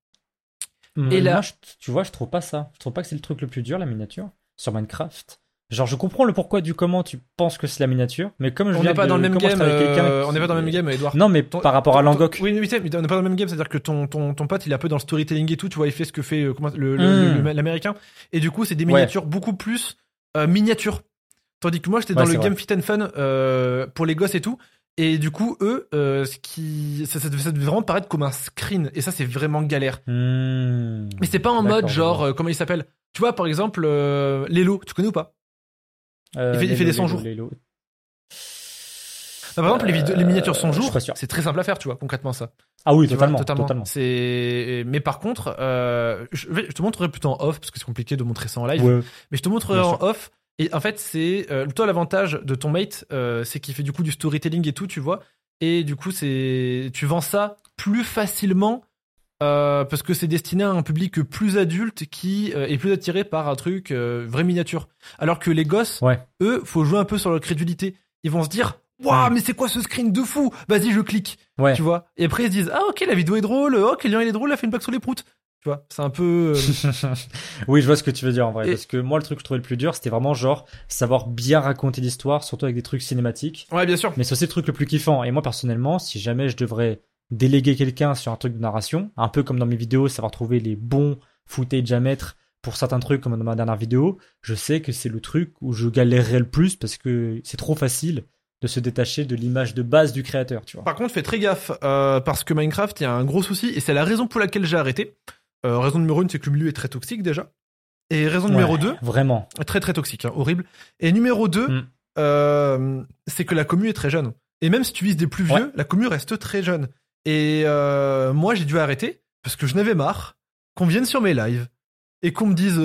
Et là- je- tu vois, je trouve pas ça. Je trouve pas que c'est le truc le plus dur, la miniature, sur Minecraft. Genre, je comprends le pourquoi du comment tu penses que c'est la miniature, mais comme je On viens n'est pas de- dans le même game. travaille avec quelqu'un euh, qui- on n'est pas dans le même game, Edouard. Non, mais Ton- par rapport à ton- Langok. Oui, oui, mais on n'est pas dans le même game, c'est-à-dire que ton, ton, ton pote, il est un peu dans le storytelling et tout, tu vois, il fait ce que fait euh, comment, le, le- Hmm. le- l'américain. Et du coup, c'est des Ouais. miniatures beaucoup plus euh, miniatures. Tandis que moi, j'étais dans le game fit and fun euh, pour les gosses et tout. Et du coup, eux, euh, ce qui, ça, ça, devait, ça devait vraiment paraître comme un screen. Et ça, c'est vraiment galère. Hmm. Mais c'est pas en mode genre, euh, comment il s'appelle? Tu vois, par exemple, euh, Lelo, tu connais ou pas? Euh, il fait- il fait Lelo, des 100 Lelo, jours. Bah, Par exemple, les, vidéos- les miniatures 100 Euh, je suis jours, c'est très simple à faire, tu vois, concrètement ça. Ah oui, Tu vois, totalement, totalement. C'est, mais par contre, je, vais- je te montrerai plutôt en off parce que c'est compliqué de montrer ça en live. Ouais. Mais je te montrerai en sûr. off. Et en fait, c'est euh, toi l'avantage de ton mate, euh, c'est qu'il fait du coup du storytelling et tout, tu vois. Et du coup, c'est tu vends ça plus facilement euh, parce que c'est destiné à un public plus adulte qui euh, est plus attiré par un truc euh, vraie miniature. Alors que les gosses, Ouais. eux, faut jouer un peu sur leur crédulité. Ils vont se dire, waouh, mais c'est quoi ce screen de fou? Vas-y, je clique Ouais. tu vois. Et après ils se disent ah ok la vidéo est drôle, oh Kélian il est drôle, il a fait une blague sur les proutes. Tu vois, c'est un peu. euh, oui, je vois ce que tu veux dire en vrai. Et- Parce que moi, le truc que je trouvais le plus dur, c'était vraiment genre savoir bien raconter l'histoire, surtout avec des trucs cinématiques. Ouais bien sûr. Mais c'est aussi le truc le plus kiffant. Et moi, personnellement, si jamais je devrais déléguer quelqu'un sur un truc de narration, un peu comme dans mes vidéos, savoir trouver les bons footage à mettre pour certains trucs, comme dans ma dernière vidéo, je sais que c'est le truc où je galérerai le plus parce que c'est trop facile de se détacher de l'image de base du créateur, tu vois. Par contre, fais très gaffe, euh, parce que Minecraft, il y a un gros souci, et c'est la raison pour laquelle j'ai arrêté. Euh, raison numéro une, c'est que le milieu est très toxique déjà. Et raison numéro 2, Vraiment. très très toxique, hein, horrible. Et numéro 2, Mm. euh, c'est que la commu est très jeune. Et même si tu vises des plus vieux, Ouais. la commu reste très jeune. Et euh, moi, j'ai dû arrêter parce que je n'avais marre qu'on vienne sur mes lives et qu'on me dise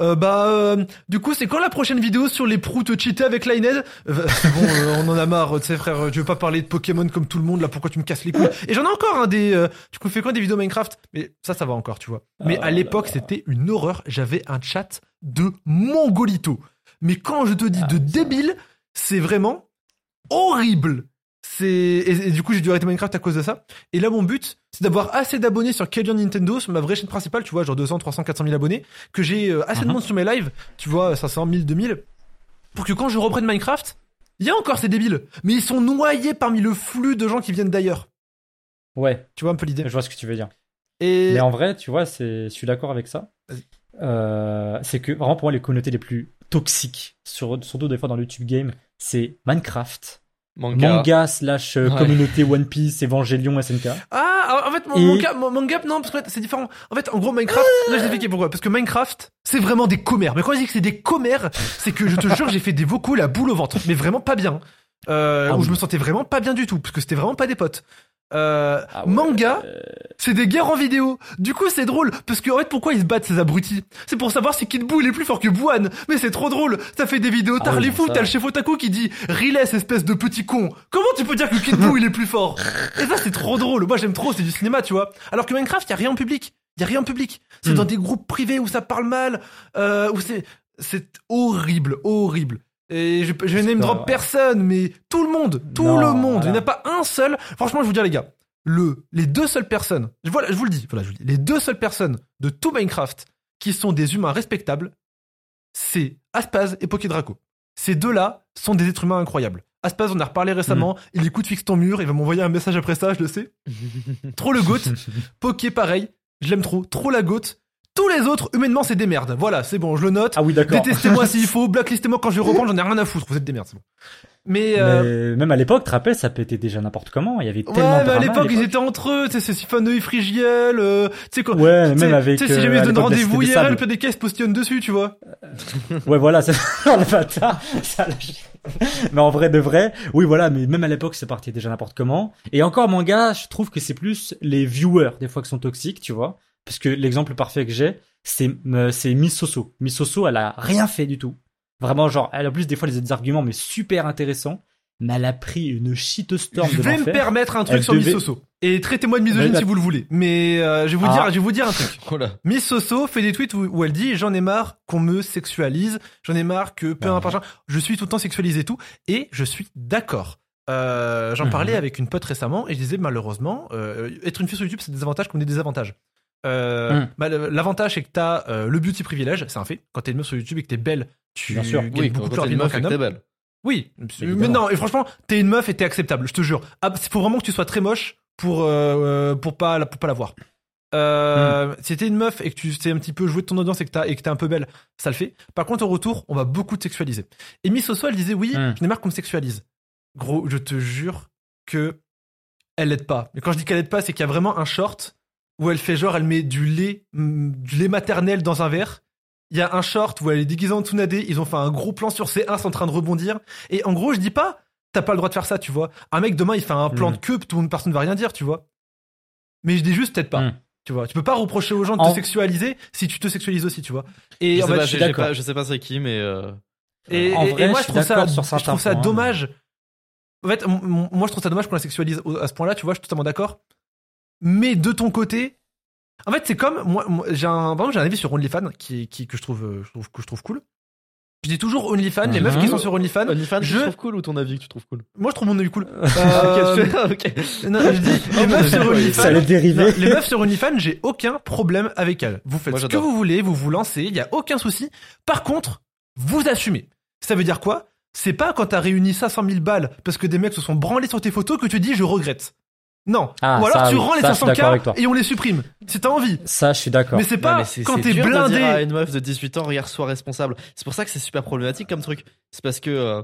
euh, bah euh, du coup c'est quand la prochaine vidéo sur les proutes cheatés avec Lined Euh, C'est bon, euh, on en a marre, tu sais frère, je veux pas parler de Pokémon comme tout le monde là, pourquoi tu me casses les couilles Et j'en ai encore un des euh, tu fais quoi des vidéos Minecraft? Mais ça ça va encore, tu vois. Mais Ah à l'époque, c'était une horreur, j'avais un chat de mongolito. Mais quand je te dis Ah, de débile, c'est vraiment horrible. C'est et, et du coup j'ai dû arrêter Minecraft à cause de ça. Et là mon but c'est d'avoir assez d'abonnés sur Kellyanne Nintendo, sur ma vraie chaîne principale, tu vois, genre 200, 300, 400 000 abonnés, que j'ai euh, assez de Mhm. monde sur mes lives, tu vois, 500, 1000, 2000, pour que quand je reprenne Minecraft, il y a encore ces débiles, mais ils sont noyés parmi le flux de gens qui viennent d'ailleurs. Ouais, Tu vois un peu l'idée? je vois ce que tu veux dire. Et Mais en vrai, tu vois, c'est, je suis d'accord avec ça. Euh, c'est que vraiment pour moi, les communautés les plus toxiques, sur, surtout des fois dans le YouTube game, c'est Minecraft, Manga. manga slash euh, Ouais. communauté One Piece, Evangelion, SNK. Ah, en fait, mon, Et- mon gap, mon, mon gap, non, parce que c'est différent. En fait, en gros, Minecraft, là, je vais expliquer pourquoi. Parce que Minecraft, c'est vraiment des commères. Mais quand je dis que c'est des commères, c'est que je te jure, j'ai fait des vocaux la boule au ventre. Mais vraiment pas bien. Euh, Ah où oui. je me sentais vraiment pas bien du tout. Parce que c'était vraiment pas des potes. Euh, Ah ouais. manga, Euh, c'est des guerres en vidéo. Du coup, c'est drôle. Parce que, en fait, pourquoi ils se battent, ces abrutis? C'est pour savoir si Kid Buu, il est plus fort que Buan. Mais c'est trop drôle. Ça fait des vidéos Ah oui, les fous. ça- T'as le chef Otaku qui dit, Riles, espèce de petit con. Comment tu peux dire que Kid Buu, il est plus fort? Et ça, c'est trop drôle. Moi, j'aime trop. C'est du cinéma, tu vois. Alors que Minecraft, y a rien en public. Y a rien en public. C'est Hmm. dans des groupes privés où ça parle mal, euh, où c'est, c'est horrible, horrible. Et je, je name drop personne, mais tout le monde, tout Non, le monde. Il n'y en a pas un seul. Franchement, je vous dis, les gars, le, les deux seules personnes, je, voilà, je vous le dis, voilà, je vous le dis, les deux seules personnes de tout Minecraft qui sont des humains respectables, c'est Aspaz et Pokédraco. Ces deux-là sont des êtres humains incroyables. Aspaz, on a reparlé récemment, il écoute Fixe ton mur, il va m'envoyer un message après ça, je le sais. Trop le goat. Poké, pareil, je l'aime trop, trop la goat. Tous les autres, humainement, c'est des merdes. Voilà, c'est bon, je le note. Ah oui, d'accord. Détestez-moi s'il faut, blacklistez-moi quand je vais reprendre, j'en ai rien à foutre, vous êtes des merdes, c'est bon. Mais, euh, Mais même à l'époque, rappelles, ça pétait déjà n'importe comment. Il y avait Ouais, tellement de mais à l'époque, ils étaient entre eux, tu sais, c'est et Frigiel, euh, tu sais quoi. Ouais, même avec. Tu sais, si euh, jamais ils se donnent rendez-vous IRL, des caisses postillonnent dessus, tu vois. Ouais, voilà, c'est le bâtard. ça mais en vrai de vrai, oui, voilà, mais même à l'époque, c'est parti déjà n'importe comment. Et encore, manga, je trouve que c'est plus les viewers, des fois, qui sont toxiques, tu vois. Parce que l'exemple parfait que j'ai, c'est, euh, c'est Miss Soso. Miss Soso, elle a rien fait du tout. Vraiment, genre, elle a plus des fois des arguments, mais super intéressants. Mais elle a pris une shitstorm Je de vais me permettre un truc Elle sur devait- Miss Soso. Et traitez-moi de misogyne si vous le voulez. Mais euh, je vais vous Ah. dire, je vais vous dire un truc. Oh. Miss Soso fait des tweets où, où elle dit j'en ai marre qu'on me sexualise, j'en ai marre que peu Ouais. importe, je suis tout le temps sexualisé et tout, et je suis d'accord. Euh, J'en Mhm. parlais avec une pote récemment et je disais malheureusement euh, être une fille sur YouTube c'est des avantages comme des désavantages. Euh, Mhm. bah, L'avantage c'est que t'as euh, le beauty privilège, c'est un fait. Quand t'es une meuf sur YouTube et que t'es belle, tu Bien sûr. gagnes Oui, beaucoup plus rapidement meuf et qu'un homme. belle. Oui, Évidemment. mais non, et franchement, t'es une meuf et t'es acceptable, je te jure. Ah, il faut vraiment que tu sois très moche pour euh, pour pas la- pour pas la voir. Euh, Si t'es une meuf et que tu sais un petit peu jouer de ton audience et que t'es un peu belle, ça le fait. Par contre, au retour, on va beaucoup te sexualiser. Et Miss Oso, elle disait oui, Hmm. je n'ai marre qu'on me sexualise. Gros, je te jure que elle l'aide pas. Mais quand je dis qu'elle aide pas, c'est qu'il y a vraiment un short où elle fait genre, elle met du lait, mm, du lait maternel dans un verre. Il y a un short où elle est déguisée en Tsunade. Ils ont fait un gros plan sur ses 1 en train de rebondir. Et en gros, je dis pas, t'as pas le droit de faire ça, tu vois. Un mec demain, il fait un plan Mm. de queue, tout le monde, personne va rien dire, tu vois. Mais je dis juste peut-être pas. Mm. Tu vois, tu peux pas reprocher aux gens de En- te sexualiser si tu te sexualises aussi, tu vois. Et Je en sais fait, pas, je pas- sais pas c'est qui, mais. euh, Et, En et- vrai, et moi, je trouve ça, je trouve ça points, dommage. En fait, moi, je trouve ça dommage qu'on la sexualise à ce point-là, tu vois, je suis totalement d'accord. Mais de ton côté, en fait, c'est comme moi, moi, j'ai un, par exemple, j'ai un avis sur OnlyFans qui, qui que je trouve, euh, je trouve que je trouve cool. Je dis toujours OnlyFans, les Mhm. meufs qui sont sur OnlyFans. OnlyFans, je- tu trouves cool ou ton avis que tu trouves cool? Moi, je trouve mon avis cool. Euh, je- non, je dis, les meufs sur Ça OnlyFans. allait dériver. Non, les meufs sur OnlyFans, j'ai aucun problème avec elles. Vous faites Moi, ce que vous voulez, vous vous lancez, il y a aucun souci. Par contre, vous assumez. Ça veut dire quoi? C'est pas quand t'as réuni 500 000 balles parce que des mecs se sont branlés sur tes photos que tu dis je regrette. Non. Ah, Ou alors ça, tu oui. rends les Ça, je suis d'accord avec 500K toi. et on les supprime. Si t'as envie. Ça, je suis d'accord. Mais c'est pas mais quand t'es dur de dire à blindé. une meuf de 18 ans, regarde, sois responsable. C'est pour ça que c'est super problématique comme truc. C'est parce que euh,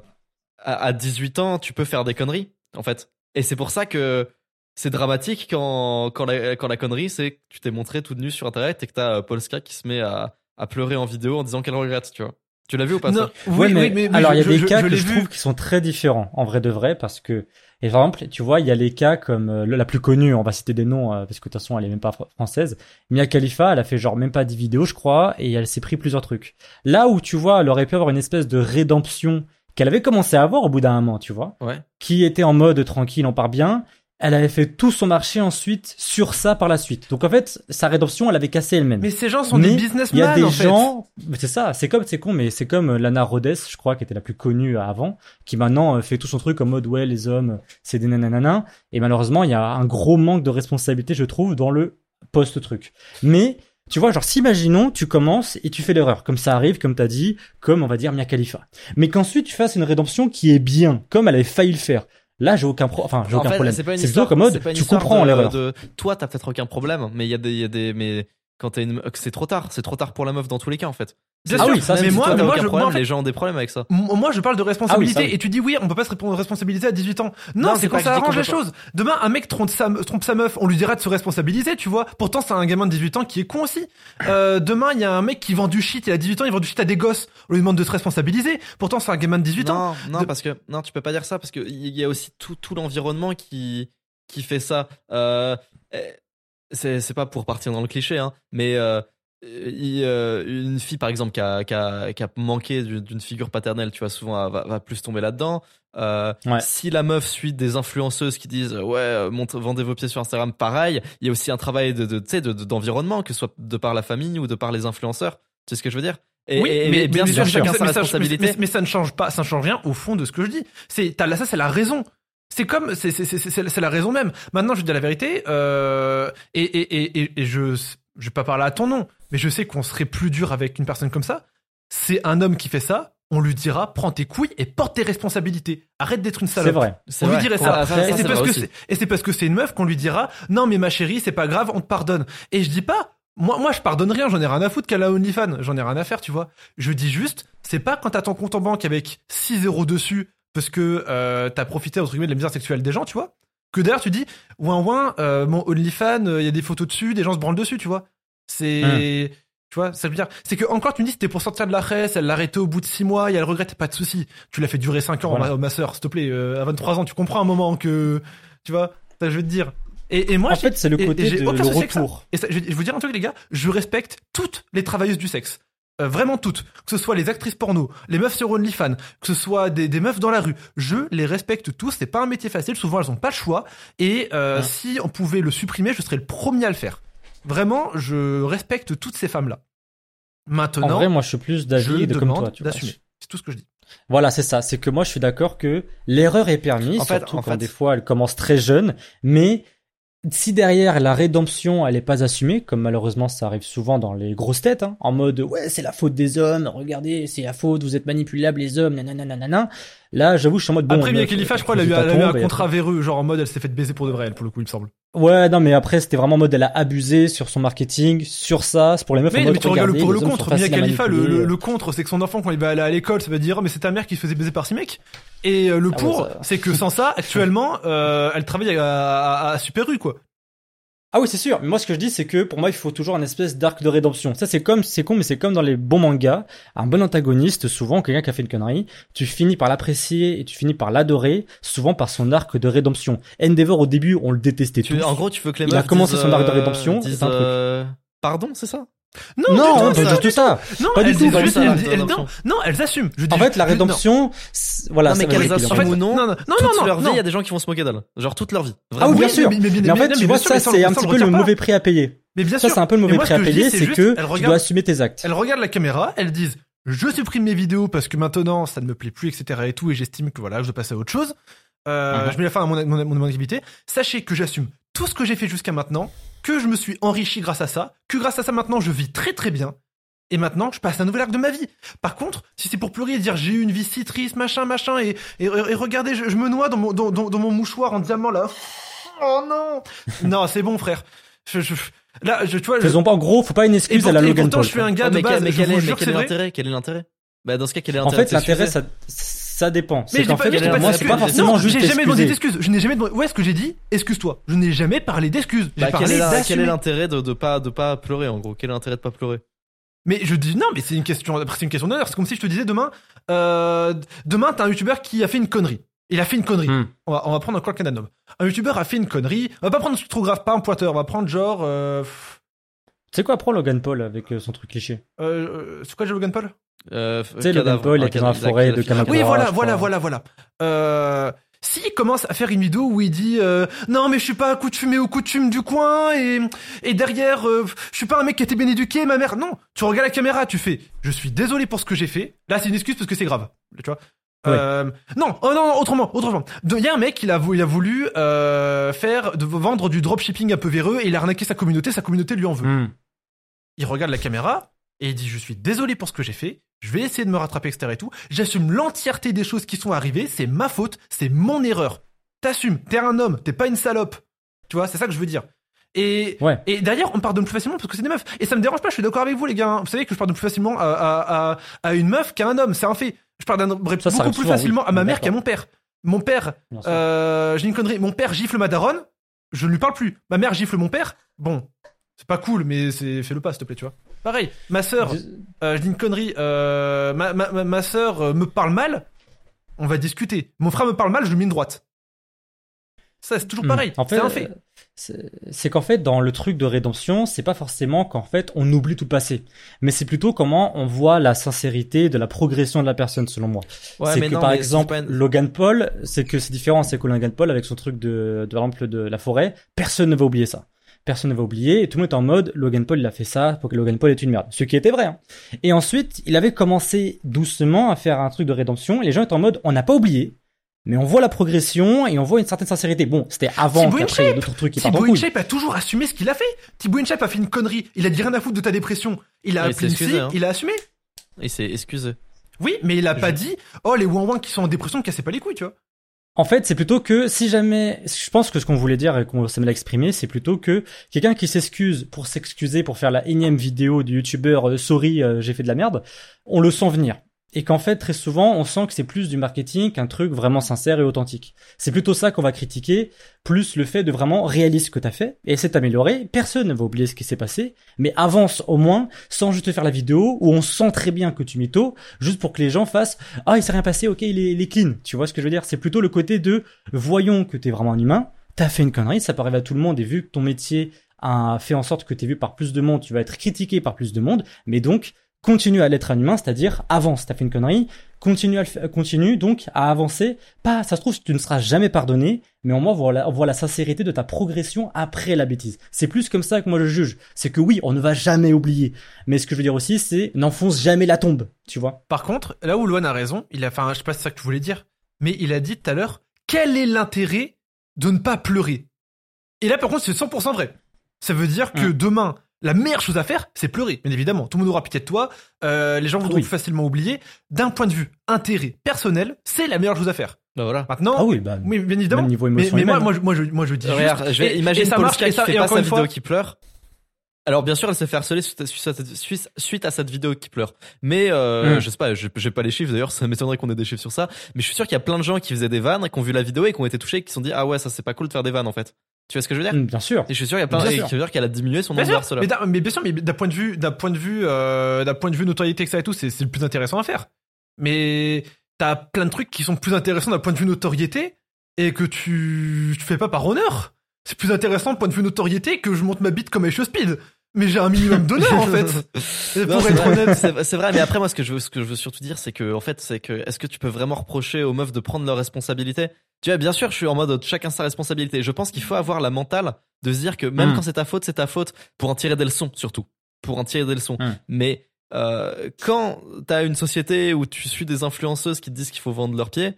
à, à 18 ans, tu peux faire des conneries, en fait. Et c'est pour ça que c'est dramatique quand, quand, la, quand la connerie, c'est que tu t'es montré toute nue sur internet et que t'as euh, Polska qui se met à, à pleurer en vidéo en disant qu'elle regrette, tu vois. Tu l'as vu ou pas Non, ça? Oui, Ouais, mais, oui, mais, mais alors je- il y a je- des je- cas je que je vu. trouve qui sont très différents en vrai de vrai parce que et par exemple tu vois il y a les cas comme euh, la plus connue on va citer des noms euh, parce que de toute façon elle est même pas fr- française Mia Khalifa elle a fait genre même pas 10 vidéos je crois et elle s'est pris plusieurs trucs là où tu vois elle aurait pu avoir une espèce de rédemption qu'elle avait commencé à avoir au bout d'un moment tu vois Ouais. qui était en mode tranquille on part bien elle avait fait tout son marché ensuite sur ça par la suite donc en fait sa rédemption elle avait cassé elle-même Mais ces gens sont Mais des il y a businessmen des en gens, c'est ça, c'est comme, c'est con, mais c'est comme euh, Lana Rhodes, je crois, qui était la plus connue avant, qui maintenant euh, fait tout son truc en mode ouais les hommes, c'est des nananana, et malheureusement il y a un gros manque de responsabilité, je trouve, dans le post truc. Mais tu vois, genre, s'imaginons, tu commences et tu fais l'erreur, comme ça arrive, comme t'as dit, comme on va dire Mia Khalifa. Mais qu'ensuite tu fasses une rédemption qui est bien, comme elle avait failli le faire. Là, j'ai aucun pro, enfin, j'ai aucun fait, problème. C'est plutôt comme mode, tu comprends l'erreur. de- Toi, t'as peut-être aucun problème, mais il y a des, il y a des, mais quand t'es une, c'est trop tard. C'est trop tard pour la meuf dans tous les cas, en fait. Bien Ah sûr, oui, ça, mais c'est- moi, mais t'as moi, je, problème, moi, en fait, les gens ont des problèmes avec ça. Moi, je parle de responsabilité Ah oui, ça, oui. et tu dis oui, on peut pas se répondre de responsabilité à 18 ans. Non, Non, c'est quand ça arrange les choses. Demain, un mec trompe sa, trompe sa meuf, on lui dira de se responsabiliser, tu vois. Pourtant, c'est un gamin de 18 ans qui est con aussi. Euh, demain, il y a un mec qui vend du shit, il a 18 ans, il vend du shit à des gosses. On lui demande de se responsabiliser. Pourtant, c'est un gamin de 18 ans. Non, non, De- parce que non, tu peux pas dire ça parce que il y a aussi tout, tout l'environnement qui qui fait ça. Euh, eh, c'est c'est pas pour partir dans le cliché, hein, mais euh, il- euh, une fille par exemple qui a, qui a, qui a manqué d'une figure paternelle, tu vois, souvent va, va plus tomber là-dedans. Euh, Ouais. Si la meuf suit des influenceuses qui disent ouais euh, montre, vendez vos pieds sur Instagram, pareil, il y a aussi un travail de, de tu sais de- de- d'environnement que ce soit de par la famille ou de par les influenceurs. Tu sais ce que je veux dire? Et, oui, et- et mais, bien mais sûr, ça- chacun mais sa ça- mais- responsabilité. Mais, mais ça ne change pas, ça ne change rien au fond de ce que je dis. C'est, ça, c'est la raison. C'est comme, c'est, c'est, c'est, c'est, c'est la raison même. Maintenant, je dis la vérité, euh, et, et, et, et, je, je vais pas parler à ton nom, mais je sais qu'on serait plus dur avec une personne comme ça. C'est un homme qui fait ça, on lui dira, prends tes couilles et porte tes responsabilités. Arrête d'être une C'est salope. vrai. C'est On lui vrai. dirait ça. ça, et c'est parce vrai que et c'est parce que c'est une meuf qu'on lui dira, non mais ma chérie, c'est pas grave, on te pardonne. Et je dis pas, moi, moi je pardonne rien, j'en ai rien à foutre qu'elle a OnlyFans, j'en ai rien à faire, tu vois. Je dis juste, c'est pas quand t'as ton compte en banque avec 6 euros dessus parce que euh, t'as profité entre guillemets de la misère sexuelle des gens, tu vois. Que d'ailleurs tu dis, ouin ouin, euh, mon OnlyFans, il y a des photos dessus, des gens se branlent dessus, tu vois. C'est, tu vois, ça veut dire, c'est que encore tu me dis c'était pour sortir de la presse, elle l'a arrêté au bout de 6 mois et elle regrette, pas de souci. Tu l'as fait durer 5 ans, Voilà. ma, ma soeur, s'il te plaît, euh, à 23 ans, tu comprends un moment que, tu vois, ça je veux te dire. Et, et moi, En fait, c'est le et- côté et j'ai de le retour. et ça, je, je vais vous dire un truc, les gars, je respecte toutes les travailleuses du sexe. Euh, vraiment toutes. Que ce soit les actrices porno, les meufs sur OnlyFans, que ce soit des, des meufs dans la rue. Je les respecte tous. C'est pas un métier facile. Souvent, elles ont pas le choix. Et euh, Ouais. si on pouvait le supprimer, je serais le premier à le faire. Vraiment, je respecte toutes ces femmes-là. En Maintenant, vrai, moi, je suis plus d'avis de comme toi, tu d'assumer. C'est tout ce que je dis. Voilà, c'est ça. C'est que moi, je suis d'accord que l'erreur est permise, En fait- surtout en quand fait- des fois elle commence très jeune. Mais si derrière la rédemption, elle est pas assumée, comme malheureusement ça arrive souvent dans les grosses têtes, hein, en mode ouais, c'est la faute des hommes. Regardez, c'est la faute. Vous êtes manipulables les hommes. Nanana, nanana. Là, j'avoue, je suis en mode bon. Après, Mia Khalifa, je crois, elle a eu, elle a eu un contrat après- véreux, genre en mode, elle s'est fait baiser pour de vrai, elle, pour le coup, il me semble. Ouais, non, mais après, c'était vraiment en mode elle a abusé sur son marketing, sur ça. C'est pour les meufs. en Mais, mode, mais tu regardes pour le contre. Mia Khalifa, le, le, le contre, c'est que son enfant, quand il va aller à l'école, ça va dire, oh, mais c'est ta mère qui se faisait baiser par six mecs. Et euh, le Ah ouais, pour, c'est que sans ça, actuellement, euh, elle travaille à, à, à Super U, quoi. Ah oui, c'est sûr. Mais moi, ce que je dis, c'est que pour moi, il faut toujours un espèce d'arc de rédemption. Ça, c'est comme, c'est con, mais c'est comme dans les bons mangas. Un bon antagoniste, souvent, quelqu'un qui a fait une connerie, tu finis par l'apprécier et tu finis par l'adorer, souvent par son arc de rédemption. Endeavor, au début, on le détestait Tu- tous. en gros, tu veux que les Il a commencé son arc de euh, rédemption, disent, c'est un truc. euh, Pardon, c'est ça? Non, non, du tout, pas ça. du tout ça. Non, Pas du elles tout, non, elles assument. Je dis En fait, la rédemption, voilà, Non, mais ça, qu'elles assument Kylian. en fait, ou non, non, non, non, Toute non, leur non, vie, il y non. a des gens qui vont se moquer d'elle. Genre toute leur vie. Ah oui, bien sûr. mais- mais- mais- Mais en fait, mais tu vois, sûr, ça, ça, c'est un ça, petit peu le mauvais prix à payer. Mais bien Ça, sûr. c'est un peu le mauvais prix à payer, c'est que tu dois assumer tes actes. Elles regardent la caméra, elles disent je supprime mes vidéos parce que maintenant ça ne me plaît plus, etc. et tout, et j'estime que voilà, je dois passer à autre chose. Euh, Mhm. Je mets la fin à mon activité. Sachez que j'assume tout ce que j'ai fait jusqu'à maintenant, que je me suis enrichi grâce à ça, que grâce à ça maintenant je vis très très bien. Et maintenant, je passe un nouvel arc de ma vie. Par contre, si c'est pour pleurer et dire j'ai eu une vie si triste, machin, machin, et, et, et regardez, je, je me noie dans mon, dans, dans, dans mon mouchoir en diamant là. Oh non Non, c'est bon, frère. Je, je- là, je, tu vois, je- Faisons pas en gros, faut pas une et, excuse pourtant, à la et Logan pourtant, Paul. je suis un gars de mais base. quel, mais je quel vous est, l'intérêt? Quel est l'intérêt? Bah dans ce cas, quel est En l'intérêt fait, de l'intérêt, ça, ça dépend. Mais C'est je qu'en fait, euh, pas moi, c'est pas forcément Non, juste J'ai jamais demandé d'excuses. Je n'ai jamais demandé. Où est-ce que j'ai dit Excuse-toi? Je n'ai jamais parlé d'excuses. J'ai Bah, quel quel est l'intérêt de, de pas de pas pleurer en gros? Quel est l'intérêt de pas pleurer? Mais je dis non, mais c'est une question. C'est une question d'honneur. C'est comme si je te disais demain. Euh, demain, t'as un youtubeur qui a fait une connerie. Il a fait une connerie. Hmm. On, va, on va prendre encore le homme. Un youtubeur a fait une connerie. On va pas prendre un truc trop grave, pas un pointeur. On va prendre genre. Euh, C'est quoi, prends Logan Paul avec euh, son truc cliché? Euh, euh, c'est quoi, Logan Paul? Euh, Tu sais, Paul, il était dans la forêt de Canada. Oui, voilà, voilà, voilà, voilà. Euh, S'il commence à faire une vidéo où il dit euh, non mais je suis pas accoutumé aux coutumes du coin et et derrière euh, je suis pas un mec qui a été bien éduqué ma mère non tu regardes la caméra tu fais je suis désolé pour ce que j'ai fait là c'est une excuse parce que c'est grave tu vois Ouais. Euh, non, oh non, non, autrement, autrement. Il y a un mec, il a, il a voulu euh, faire, de vendre du dropshipping un peu véreux et il a arnaqué sa communauté, sa communauté lui en veut Hmm. il regarde la caméra et il dit je suis désolé pour ce que j'ai fait, je vais essayer de me rattraper etc et tout, j'assume l'entièreté des choses qui sont arrivées, c'est ma faute, c'est mon erreur. T'assumes, t'es un homme, t'es pas une salope. Tu vois, c'est ça que je veux dire. Et, Ouais. et derrière, on pardonne plus facilement parce que c'est des meufs. Et ça me dérange pas, je suis d'accord avec vous les gars. hein. Vous savez que je pardonne plus facilement à, à, à, à une meuf qu'à un homme, c'est un fait. Je ça beaucoup plus souvent, facilement oui. à ma mère qu'à mon père. Mon père, euh, j'ai une connerie. Mon père gifle ma daronne, je ne lui parle plus. Ma mère gifle mon père, bon, c'est pas cool, mais fais-le pas, s'il te plaît, tu vois. Pareil, ma sœur, euh, je dis une connerie, euh, ma, ma, ma, sœur euh, me parle mal, on va discuter. Mon frère me parle mal, je lui mets une droite. Ça, c'est toujours Hmm. pareil, En fait, c'est un fait. euh, c'est- qu'en fait, dans le truc de rédemption, c'est pas forcément qu'en fait on oublie tout le passé, mais c'est plutôt comment on voit la sincérité de la progression de la personne, selon moi. Ouais, c'est que non, par exemple, une- Logan Paul, c'est que c'est différent, c'est que Logan Paul avec son truc de, de par exemple de la forêt, personne ne va oublier ça. Personne ne va oublier, et tout le monde est en mode Logan Paul il a fait ça pour que Logan Paul est une merde. Ce qui était vrai. hein. Et ensuite, il avait commencé doucement à faire un truc de rédemption, et les gens étaient en mode on n'a pas oublié, mais on voit la progression et on voit une certaine sincérité. Bon, c'était avant qu'après il y d'autres trucs qui Thibaut. InShape a toujours assumé ce qu'il a fait. Thibaut InShape a fait une connerie, il a dit rien à foutre de ta dépression. Il a appelé hein. il a assumé. Il s'est excusé. Oui, mais il a pas Je- dit, oh les ouin qui sont en dépression, ne cassez pas les couilles, tu vois. En fait, c'est plutôt que si jamais, je pense que ce qu'on voulait dire et qu'on s'est mal exprimé, c'est plutôt que quelqu'un qui s'excuse pour s'excuser pour faire la énième vidéo du youtubeur euh, sorry euh, j'ai fait de la merde, on le sent venir. Et qu'en fait, très souvent, on sent que c'est plus du marketing qu'un truc vraiment sincère et authentique. C'est plutôt ça qu'on va critiquer, plus le fait de vraiment réaliser ce que t'as fait et de t'améliorer. Personne ne va oublier ce qui s'est passé, mais avance au moins sans juste faire la vidéo où on sent très bien que tu mytho, juste pour que les gens fassent ah il s'est rien passé, ok il est, il est clean. Tu vois ce que je veux dire? C'est plutôt le côté de voyons que t'es vraiment un humain, t'as fait une connerie, ça peut arriver à tout le monde et vu que ton métier a fait en sorte que t'es vu par plus de monde, tu vas être critiqué par plus de monde, mais donc continue à l'être un humain, c'est-à-dire avance, t'as fait une connerie, continue à continue donc à avancer. Pas, ça se trouve tu ne seras jamais pardonné, mais au moins voilà, on voit la sincérité de ta progression après la bêtise. C'est plus comme ça que moi je juge. C'est que oui, on ne va jamais oublier, mais ce que je veux dire aussi, c'est n'enfonce jamais la tombe, tu vois. Par contre, là où Luan a raison, il a, enfin, je sais pas si c'est ça que tu voulais dire, mais il a dit tout à l'heure, quel est l'intérêt de ne pas pleurer? Et là, par contre, c'est 100% vrai. Ça veut dire que Mm. demain, la meilleure chose à faire, c'est pleurer, bien évidemment. Tout le monde aura pitié de toi, euh, les gens vont Oui. plus facilement oublier. D'un point de vue intérêt personnel, c'est la meilleure chose à faire. Bah voilà. Maintenant, Ah oui, bah oui, bien évidemment. même niveau mais, mais moi, moi, je- moi, je, moi, je dis juste- Regarde, je vais et- imaginer et ça Paul marche, et qui ça- fait et pas sa vidéo fois- qui pleure. Alors bien sûr, elle s'est fait harceler suite à, suite à cette- suite- suite à cette vidéo qui pleure. Mais euh, Mm. je sais pas, j'ai j'ai pas les chiffres d'ailleurs, ça m'étonnerait qu'on ait des chiffres sur ça. Mais je suis sûr qu'il y a plein de gens qui faisaient des vannes, qui ont vu la vidéo et qui ont été touchés, et qui se sont dit ah ouais ça c'est pas cool de faire des vannes en fait. Tu vois ce que je veux dire Mm, Bien sûr. Et je suis sûr qu'il y a plein veut dire qu'elle a diminué son Bien nombre de sûr, mais, d'un- mais bien sûr, mais d'un point de vue, d'un point de vue, euh, d'un point de vue notoriété que ça et tout, c'est c'est le plus intéressant à faire. Mais t'as plein de trucs qui sont plus intéressants d'un point de vue notoriété et que tu, tu fais pas par honneur. C'est plus intéressant d'un point de vue notoriété que je monte ma bite comme Aisho Speed. Mais j'ai un minimum d'honneur en fait. Non, pour c'est être vrai, honnête. c'est vrai, mais après moi ce que je veux, ce que je veux surtout dire, c'est que en fait, c'est que est-ce que tu peux vraiment reprocher aux meufs de prendre leurs responsabilités? Tu vois, bien sûr, je suis en mode chacun sa responsabilité. Je pense qu'il faut avoir la mentale de se dire que même Mm. quand c'est ta faute, c'est ta faute pour en tirer des leçons surtout, pour en tirer des leçons. Mm. Mais euh, quand t'as une société où tu suis des influenceuses qui te disent qu'il faut vendre leurs pieds,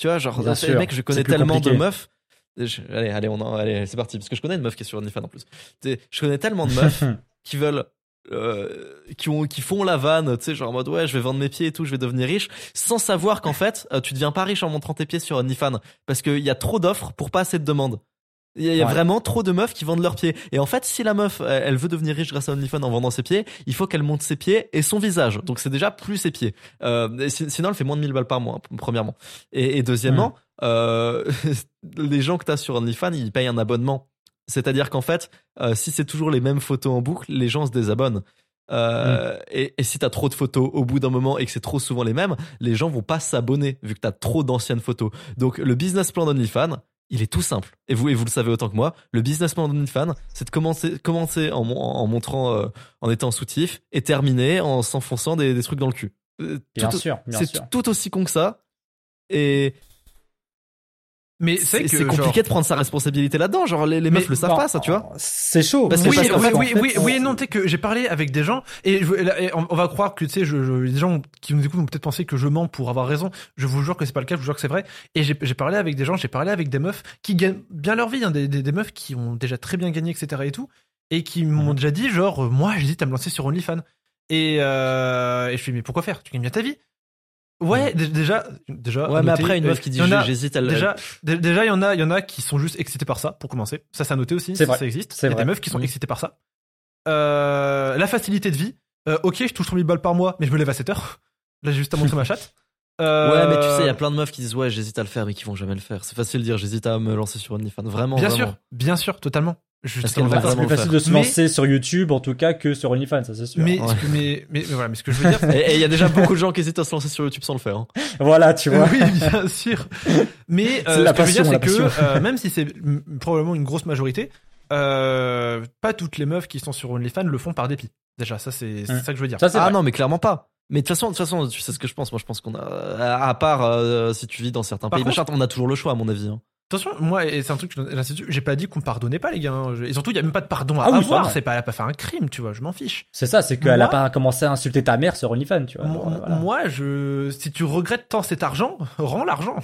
tu vois, genre mec, je connais tellement de meufs. Je- allez, allez, on en, allez, c'est parti parce que je connais une meuf qui est sur OnlyFans en plus. Je connais tellement de meufs qui veulent euh, qui ont qui font la vanne tu sais genre en mode ouais je vais vendre mes pieds et tout je vais devenir riche sans savoir qu'en fait euh, tu deviens pas riche en montrant tes pieds sur OnlyFans parce qu'il y a trop d'offres pour pas assez de demandes Il y a, Ouais. vraiment trop de meufs qui vendent leurs pieds. Et en fait, si la meuf, elle veut devenir riche grâce à OnlyFans en vendant ses pieds, il faut qu'elle monte ses pieds et son visage. Donc c'est déjà plus ses pieds. Euh, sinon, elle fait moins de 1000 balles par mois, premièrement. Et, et deuxièmement, euh, les gens que t'as sur OnlyFans, ils payent un abonnement. C'est-à-dire qu'en fait, euh, si c'est toujours les mêmes photos en boucle, les gens se désabonnent. Euh, et, et si t'as trop de photos au bout d'un moment et que c'est trop souvent les mêmes, les gens vont pas s'abonner vu que t'as trop d'anciennes photos. Donc le business plan d'OnlyFans, il est tout simple. Et vous, et vous le savez autant que moi, le business plan d'OnlyFans, c'est de commencer, commencer en, en montrant, euh, en étant soutif et terminer en s'enfonçant des, des trucs dans le cul. Euh, Bien tout- sûr, bien c'est sûr. tout aussi con que ça. Et Mais c'est compliqué genre- de prendre sa responsabilité là-dedans. Genre les, les Mais meufs le savent pas, ça, tu vois. C'est chaud. Parce oui, oui, oui, fait, oui, on- oui non, tu sais que j'ai parlé avec des gens et, je, et on, on va croire que tu sais, je, je, les gens qui nous écoutent vont peut-être penser que je mens pour avoir raison. Je vous jure que c'est pas le cas, je vous jure que c'est vrai. Et j'ai parlé avec des gens, j'ai parlé avec des meufs qui gagnent bien leur vie, hein, des, des, des meufs qui ont déjà très bien gagné, etc. et tout, et qui m'ont Mhm. déjà dit genre, euh, moi, j'hésite à me lancer sur OnlyFans. Et, euh, et je fais mais pourquoi faire? Tu gagnes bien ta vie Ouais, dé- déjà, déjà. Ouais, à mais après, une euh, meuf qui dit il y en a- j'hésite, elle. Déjà, dé- déjà, il y en a, il y en a qui sont juste excités par ça, pour commencer. Ça, c'est à noter aussi. C'est ça, vrai. ça existe. C'est Il y a vrai. des meufs qui sont Oui. excitées par ça. Euh, la facilité de vie. Euh, ok, je touche 3000 balles par mois, mais je me lève à 7 heures. Là, j'ai juste à montrer ma chatte. Euh, Ouais, mais tu sais, il y a plein de meufs qui disent ouais, j'hésite à le faire, mais qui vont jamais le faire. C'est facile de dire j'hésite à me lancer sur OnlyFans. Vraiment, Bien vraiment. sûr, bien sûr, totalement. Je suis c'est plus facile de se Mais- lancer sur YouTube en tout cas que sur OnlyFans, ça c'est sûr. Mais, Ouais. ce que- mais, mais, mais voilà, mais ce que je veux dire, Et il y a déjà beaucoup de gens qui hésitent à se lancer sur YouTube sans le faire. hein. Voilà, tu vois. oui, bien sûr. Mais euh, ce que je veux dire, passion, la c'est que passion. euh, même si c'est probablement une grosse majorité, euh, pas toutes les meufs qui sont sur OnlyFans le font par dépit. Déjà, ça c'est Hum. ça que je veux dire. Ça c'est Ah vrai. non, mais clairement pas. Mais de toute façon, de toute façon, tu sais ce que je pense. Moi, je pense qu'on a, à part euh, si tu vis dans certains Par pays, contre- machin, on a toujours le choix, à mon avis. hein. Attention, moi, et c'est un truc dessus, j'ai pas dit qu'on pardonnait pas les gars. hein. Je- Et surtout, il y a même pas de pardon à Ah oui, avoir. C'est pas, elle a pas fait un crime, tu vois. Je m'en fiche. C'est ça, c'est qu'elle Moi- a pas commencé à insulter ta mère sur OnlyFans, tu vois. Moi, voilà. moi, je, si tu regrettes tant cet argent, rends l'argent.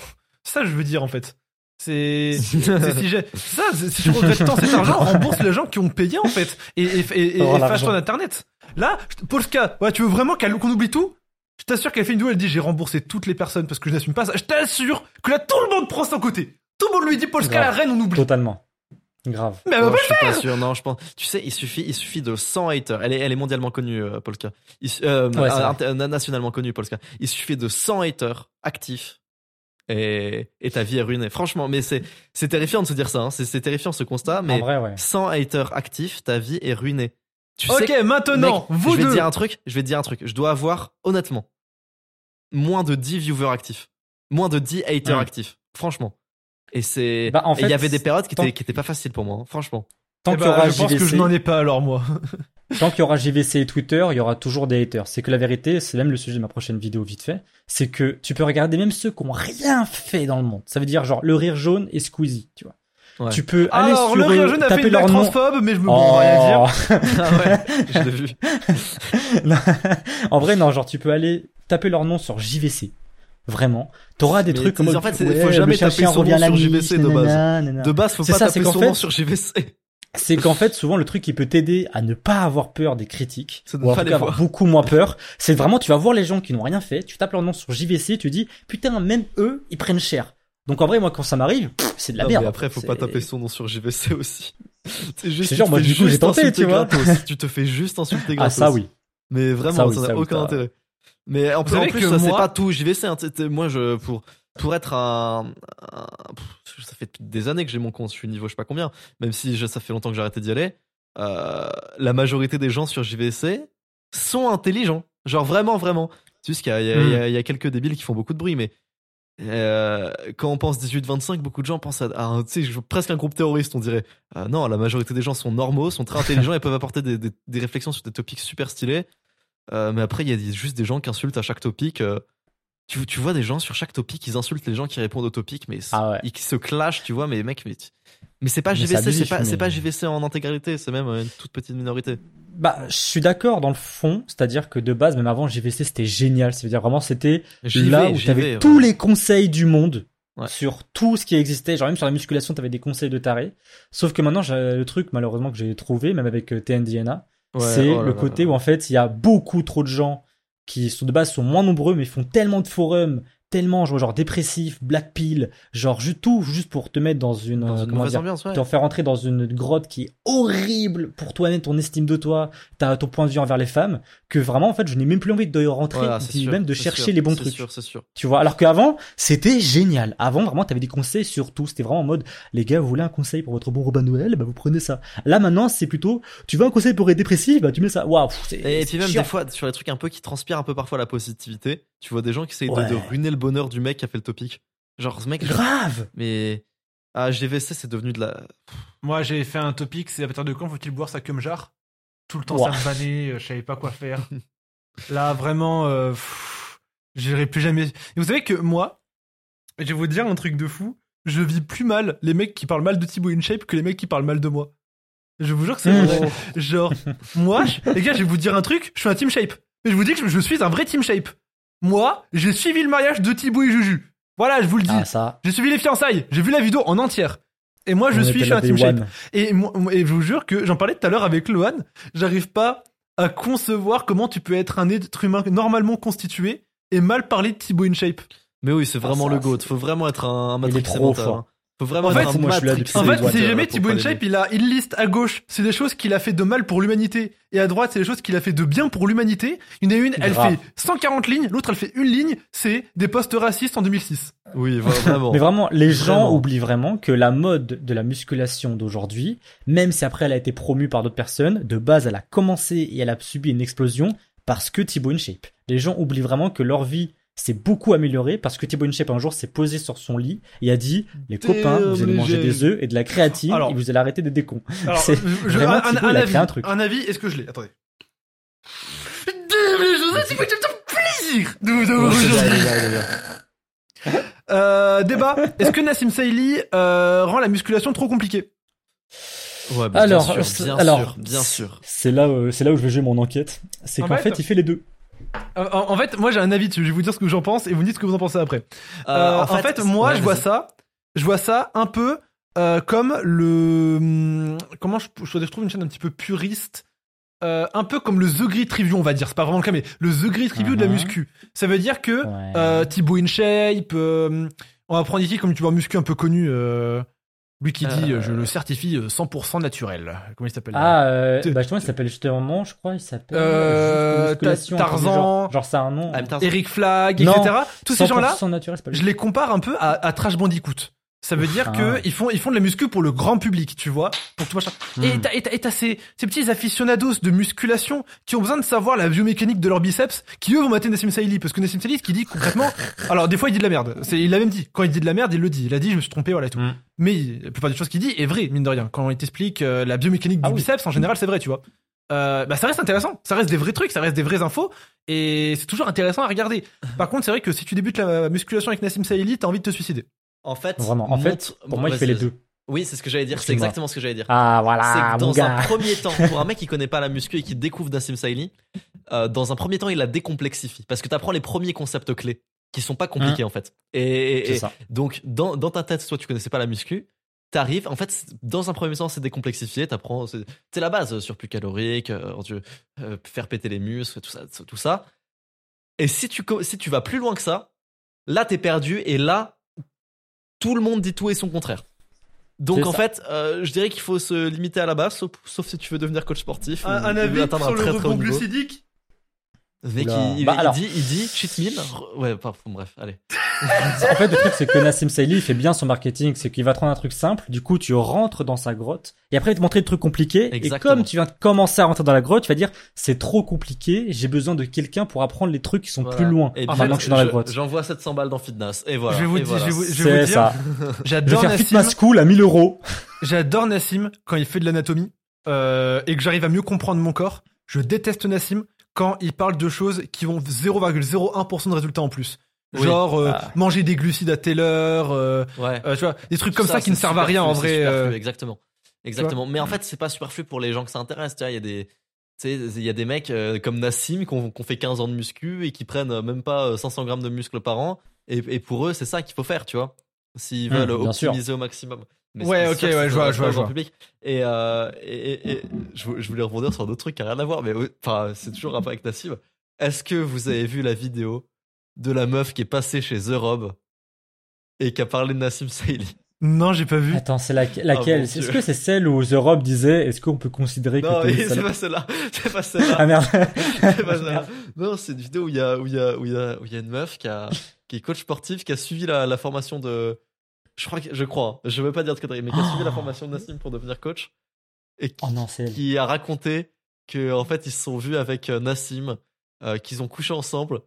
C'est ça, que je veux dire en fait. C'est, c'est si j'ai, ça, c'est- si tu regrettes tant cet argent, rembourse les gens qui ont payé en fait, et, et, et, et, Rends et l'argent. fâche-toi d'internet. Là, je- Polska, ouais, tu veux vraiment qu'on oublie tout? Je t'assure qu'elle fait une vidéo, elle dit j'ai remboursé toutes les personnes parce que je n'assume pas ça. Je t'assure que là tout le monde prend son côté. Tout le monde lui dit Polska la Grave. reine, on oublie. Totalement. Grave. Mais elle va pas je suis pas sûr. Non, je pense. Tu sais, il suffit, il suffit de 100 haters. Elle est, elle est mondialement connue, euh, Polska. Il euh, Ouais, c'est euh, inter- nationalement connue, Polska. Il suffit de 100 haters actifs. Et, et ta vie est ruinée. Franchement, mais c'est, c'est terrifiant de se dire ça. hein. C'est, c'est terrifiant ce constat. Mais vrai, ouais. 100 haters actifs, ta vie est ruinée. Tu Ok, sais, maintenant, mec, vous je vais deux. te dire un truc. Je vais te dire un truc. Je dois avoir, honnêtement, moins de 10 viewers actifs. Moins de 10 haters actifs. Franchement. Et c'est, Bah, en il y avait des périodes qui étaient, qui étaient pas faciles pour moi. hein. Franchement. Tant Eh y aura je pense que je n'en ai pas alors moi. tant qu'il y aura JVC et Twitter, il y aura toujours des haters. C'est que la vérité, c'est même le sujet de ma prochaine vidéo vite fait, c'est que tu peux regarder même ceux qui ont rien fait dans le monde. Ça veut dire genre le rire jaune et Squeezie, tu vois. Ouais. Tu peux aller Alors, sur le Rire Jeune a fait taper une leur nom. transphobe, mais je me rien dire. Oh. Ah ouais, je l'ai vu. En vrai, non, genre tu peux aller taper leur nom sur JVC. Vraiment. T'auras des Mais trucs comme en fait, c'est- ouais, faut jamais taper son revient nom sur JVC de base. nanana. De base, faut pas ça, taper son fait- nom sur JVC. C'est qu'en fait, souvent, le truc qui peut t'aider à ne pas avoir peur des critiques, C'est de ou en pas tout cas avoir voir. beaucoup moins peur, c'est vraiment, tu vas voir les gens qui n'ont rien fait, tu tapes leur nom sur JVC, tu dis, putain, même eux, ils prennent cher. Donc en vrai, moi, quand ça m'arrive, c'est de la Non, merde. mais après, faut pas C'est- taper son nom sur JVC aussi. C'est juste, genre, te moi, fais du coup, j'ai juste tenté, tu vois. Tu te fais juste insulter Ah, gratos. ça oui. Mais vraiment, Ça, ça ça, n'a oui, aucun ça. intérêt. Mais en plus, en plus, ça c'est pas tout JVC. Hein, moi, je pour pour être un, ça fait des années que j'ai mon compte. Je suis niveau je sais pas combien. Même si je- ça fait longtemps que j'ai arrêté d'y aller. Euh, la majorité des gens sur JVC sont intelligents. Genre vraiment, vraiment. C'est juste qu'il y, a- y y quelques débiles qui font beaucoup de bruit, mais euh, quand on pense 18-25, beaucoup de gens pensent à, à presque un groupe terroriste, on dirait. Euh, non, la majorité des gens sont normaux, sont très intelligents et peuvent apporter des, des- des réflexions sur des topics super stylés. Mais après, il y a des- juste des gens qui insultent à chaque topic. Tu, tu vois des gens sur chaque topic, ils insultent les gens qui répondent au topic, mais Ah ouais. ils se clashent, tu vois. Mais mec, mais, mais c'est pas Mais JVC, c'est pas, mais- pas JVC en intégralité, c'est même euh, une toute petite minorité. Bah, je suis d'accord dans le fond, c'est-à-dire que de base, même avant JVC, c'était génial. Ça veut dire vraiment, c'était là où t'avais vais, tous les conseils du monde Ouais. sur tout ce qui existait. Genre même sur la musculation, t'avais des conseils de taré. Sauf que maintenant, le truc malheureusement que j'ai trouvé, même avec euh, TNDNA, Ouais, c'est oh le côté où en fait, il y a beaucoup trop de gens qui sont de base sont moins nombreux, mais font tellement de forums, tellement genre, genre dépressif, black pill, genre ju- tout juste pour te mettre dans une, Dans euh, une comment dire, ambiance, ouais. t'en faire rentrer dans une grotte qui est horrible pour toi-même, ton estime de toi, t'as ton point de vue envers les femmes, que vraiment en fait je n'ai même plus envie de rentrer, ni sûr, même de chercher sûr, les bons c'est trucs. sûr, c'est sûr. Tu vois, alors qu'avant, c'était génial. Avant, vraiment, t'avais des conseils sur tout. C'était vraiment en mode, les gars, vous voulez un conseil pour votre bon de Noël, bah vous prenez ça. Là, maintenant, c'est plutôt, tu veux un conseil pour être dépressif, bah tu mets ça. Waouh. Et, c'est puis même chiant. des fois, sur les trucs un peu qui transpirent un peu parfois la positivité, tu vois des gens qui essayent de- Ouais. de, ruiner le bonheur du mec qui a fait le topic. Genre, ce mec, Grave. mais. Ah, GVC, c'est devenu de la. Moi, j'ai fait un topic, c'est à partir de quand faut-il boire sa cum jar? Tout le temps, ça me vannait, euh, je savais pas quoi faire. Là, vraiment, euh, j'irai plus jamais. Et vous savez que moi, je vais vous dire un truc de fou, je vis plus mal les mecs qui parlent mal de Thibaut InShape que les mecs qui parlent mal de moi. Je vous jure que c'est vrai. Genre, moi, je- les gars, je vais vous dire un truc, je suis un Team Shape. Mais je vous dis que je- je suis un vrai Team Shape. Moi, j'ai suivi le mariage de Thibaut et Juju. Voilà, je vous le dis. Ah, ça. J'ai suivi les fiançailles, j'ai vu la vidéo en entière. Et moi, je on suis, je suis un Team Shape. Et, moi- et je vous jure que j'en parlais tout à l'heure avec Lohan, j'arrive pas à concevoir comment tu peux être un être humain normalement constitué et mal parler de Thibaut InShape. Mais oui, c'est Ah, vraiment ça, le GOAT. Faut vraiment être un, un Il est matrixé trop mental, fort. hein. Faut vraiment En fait, moi, je suis là En fait, si jamais Thibaut l'aimer. il a une liste à gauche, c'est des choses qu'il a fait de mal pour l'humanité, et à droite, c'est des choses qu'il a fait de bien pour l'humanité. Il y en a une, elle Grave. fait 140 lignes, l'autre, elle fait une ligne, c'est des postes racistes en 2006. Oui, vra- vraiment. Mais vraiment, les gens Vraiment. oublient vraiment que la mode de la musculation d'aujourd'hui, même si après elle a été promue par d'autres personnes, de base elle a commencé et elle a subi une explosion parce que Thibaut InShape. Les gens oublient vraiment que leur vie s'est beaucoup améliorée parce que Thibaut InShape un jour s'est posé sur son lit et a dit les copains vous allez manger des œufs et de la créatine Alors- et vous allez arrêter d'être des cons. Alors, C'est- je- vraiment, un, Thibaut, un il a avis, créé un truc. un avis, est-ce que je l'ai? Attendez. Fait plaisir de vous avoir aujourd'hui. Euh, débat. Est-ce que Nassim Saïli euh, rend la musculation trop compliquée? Ouais, bah, Alors, bien c'est- sûr, bien alors, sûr, bien sûr. C'est là, euh, c'est là où je vais jouer mon enquête. C'est En qu'en fait- fait, il fait les deux. Euh, en, en fait, moi j'ai un avis dessus. Je vais vous dire ce que j'en pense et vous me dites ce que vous en pensez après. Euh, Euh, en, fait, moi ouais, je vois ça, je vois ça un peu euh, comme le hum, comment je, trouve une chaîne un petit peu puriste. un peu comme le The Grit Review, on va dire. C'est pas vraiment le cas, mais le The Grit Review de la Mhm. muscu. Ça veut dire que Ouais. Thibaut InShape, on va prendre ici comme youtubeur muscu un peu connu, lui qui dit Euh, euh, je le certifie euh, 100% naturel. Comment il s'appelle Ah, euh, bah justement, il s'appelle justement, je crois, il s'appelle Euh, du Tarzan. Genre, genre c'est un nom. Ah. Eric Flag, Non, etc. Tous ces gens-là, 100% naturel, c'est pas lui. je les compare un peu à, à Trash Bandicoot. Ça veut dire Ah. que ils font ils font de la muscu pour le grand public, tu vois, pour tout machin. Et Hmm. t'as et t'as- et t'as ces, ces petits aficionados de musculation qui ont besoin de savoir la biomécanique de leur biceps, qui eux vont mater Nassim Saïli parce que Nassim Saïli, ce qu'il dit concrètement, alors des fois il dit de la merde. C'est il l'a même dit. Quand il dit de la merde, il le dit. Il a dit je me suis trompé, voilà et tout. Hmm. Mais la plupart des choses qu'il dit est vrai mine de rien. Quand il t'explique euh, la biomécanique du Ah oui. biceps, en général c'est vrai, tu vois. Euh, bah ça reste intéressant, ça reste des vrais trucs, ça reste des vraies infos et c'est toujours intéressant à regarder. Par contre, c'est vrai que si tu débutes la musculation avec Nassim Saïli, t'as envie de te suicider. En fait, Vraiment. En fait, pour moi, il fait les deux. Oui, c'est ce que j'allais dire. C'est exactement ce que j'allais dire. Ah, voilà, que mon dans un premier temps, pour un mec qui connaît pas la muscu et qui découvre Nassim Saïli, euh, dans un premier temps, il la décomplexifie. Parce que tu apprends les premiers concepts clés qui sont pas compliqués en fait. Et, et- ça. donc, dans, dans ta tête, toi, tu connaissais pas la muscu. T'arrives, en fait, dans un premier temps, c'est décomplexifié. T'apprends, c'est la base, surplus calorique, euh, euh, faire péter les muscles, tout ça, tout ça. Et si tu, si tu vas plus loin que ça, là, t'es perdu et là, tout le monde dit tout et son contraire. Donc en ça. fait, euh, je dirais qu'il faut se limiter à la base, sauf, sauf si tu veux devenir coach sportif ou, un très très haut niveau. glucidique Le mec, Oula. il, il- Bah, il alors. dit, il dit cheat meal. Ouais, pas, bref, allez. En fait, le truc, c'est que Nassim Saïli, il fait bien son marketing. C'est qu'il va te rendre un truc simple. Du coup, tu rentres dans sa grotte. Et après, il va te montrer des trucs compliqués. Exactement. Et comme tu viens de commencer à rentrer dans la grotte, tu vas dire, c'est trop compliqué. J'ai besoin de quelqu'un pour apprendre les trucs qui sont Voilà. plus loin. Et maintenant que je suis dans la je- grotte. J'envoie 700 balles dans Fitness. Et voilà. Je vais vous voilà. je vais vous- je vais vous C'est dire, ça. Je vais J'adore faire Nassim. Fitness School à 1000 euros. J'adore Nassim quand il fait de l'anatomie euh, et que j'arrive à mieux comprendre mon corps. Je déteste Nassim quand il parle de choses qui vont 0,01% de résultats en plus. Oui. Genre euh, Ah. manger des glucides à telle heure, euh, Ouais. euh, tu vois, des trucs Tout comme ça, qui ne servent à rien en vrai. superflu. Exactement. Exactement. Mais en fait, c'est pas superflu pour les gens que ça intéresse. Tu vois, il y a des. Il y a des mecs comme Nassim qui ont, fait 15 ans de muscu et qui prennent même pas euh, 500 grammes de muscles par an. Et, et pour eux, c'est ça qu'il faut faire, tu vois. S'ils Hum, veulent sûr. optimiser au maximum. Mais Ouais, ok, ouais, je vois, je vois, je vois. public. Et, et, et- je, vou- je voulais rebondir sur un autre truc qui a rien à voir, mais enfin, c'est toujours un peu avec Nassim. Est-ce que vous avez vu la vidéo de la meuf qui est passée chez The Rob et qui a parlé de Nassim Saïli Non, j'ai pas vu. Attends, c'est laquelle, laquelle mon Est-ce que c'est celle où The Rob disait est-ce qu'on peut considérer Non, que une c'est pas celle-là. C'est pas celle-là. Ah merde. C'est pas celle-là. Non, c'est une vidéo où il y a, où il y a, où il y a, où il y a une meuf qui a, qui est coach sportif, qui a suivi la, la formation de, je crois que, je crois, je veux pas dire de conneries, mais qui a suivi la formation de Nassim pour devenir coach et qui, Oh non, c'est elle. qui a raconté que, en fait, ils se sont vus avec euh, Nassim, euh, qu'ils ont couché ensemble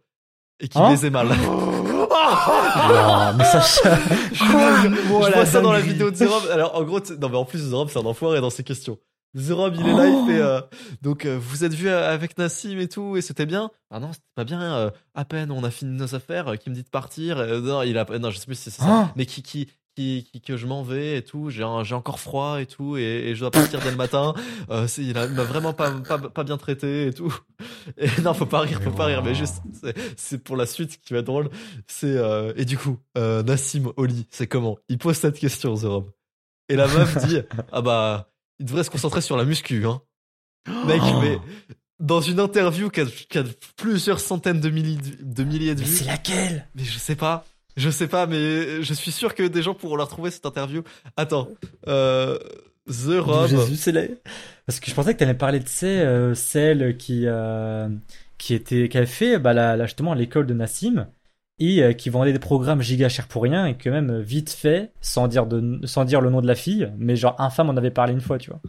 et qu'ils Hein baisaient mal. Non, mais ça, Je je Oh, vois la ça dans la vidéo de Zerob. Alors, en gros, non, mais en plus, Zerob, c'est un enfoiré dans ses questions. Zerob, il est là, il fait, euh, donc, euh, vous êtes vu avec Nassim et tout, et c'était bien? Ah non, c'était pas bien, euh, à peine on a fini nos affaires, euh, qui me dit de partir, euh, non, il a, non, je sais plus si c'est ça, Ah. mais qui, qui, qui, qui- que je m'en vais et tout, j'ai, encore froid et tout, et, et je dois partir dès le matin, euh, il m'a vraiment pas, pas, pas bien traité et tout. Et non, faut pas rire, faut pas rire, mais juste, c'est, pour la suite qui va être drôle. C'est euh, et du coup, euh, Nassim Oli, c'est comment? Il pose cette question, The Rob. Et la meuf dit ah bah il devrait se concentrer sur la muscu, hein. Mec, Oh. mais dans une interview qui a, plusieurs centaines de milliers de, de milliers de Mais vues, c'est laquelle? Mais je sais pas, je sais pas, mais je suis sûr que des gens pourront la retrouver cette interview. Attends, euh, The Rob. Jésus, c'est la... Parce que je pensais que t'allais parler de ces, euh, celle qui, euh, qui était, qui avait fait, bah, la, la- justement, l'école de Nassim et qui vendait des programmes giga chers pour rien et que même vite fait, sans dire de, sans dire le nom de la fille, mais genre infâme en avait parlé une fois, tu vois.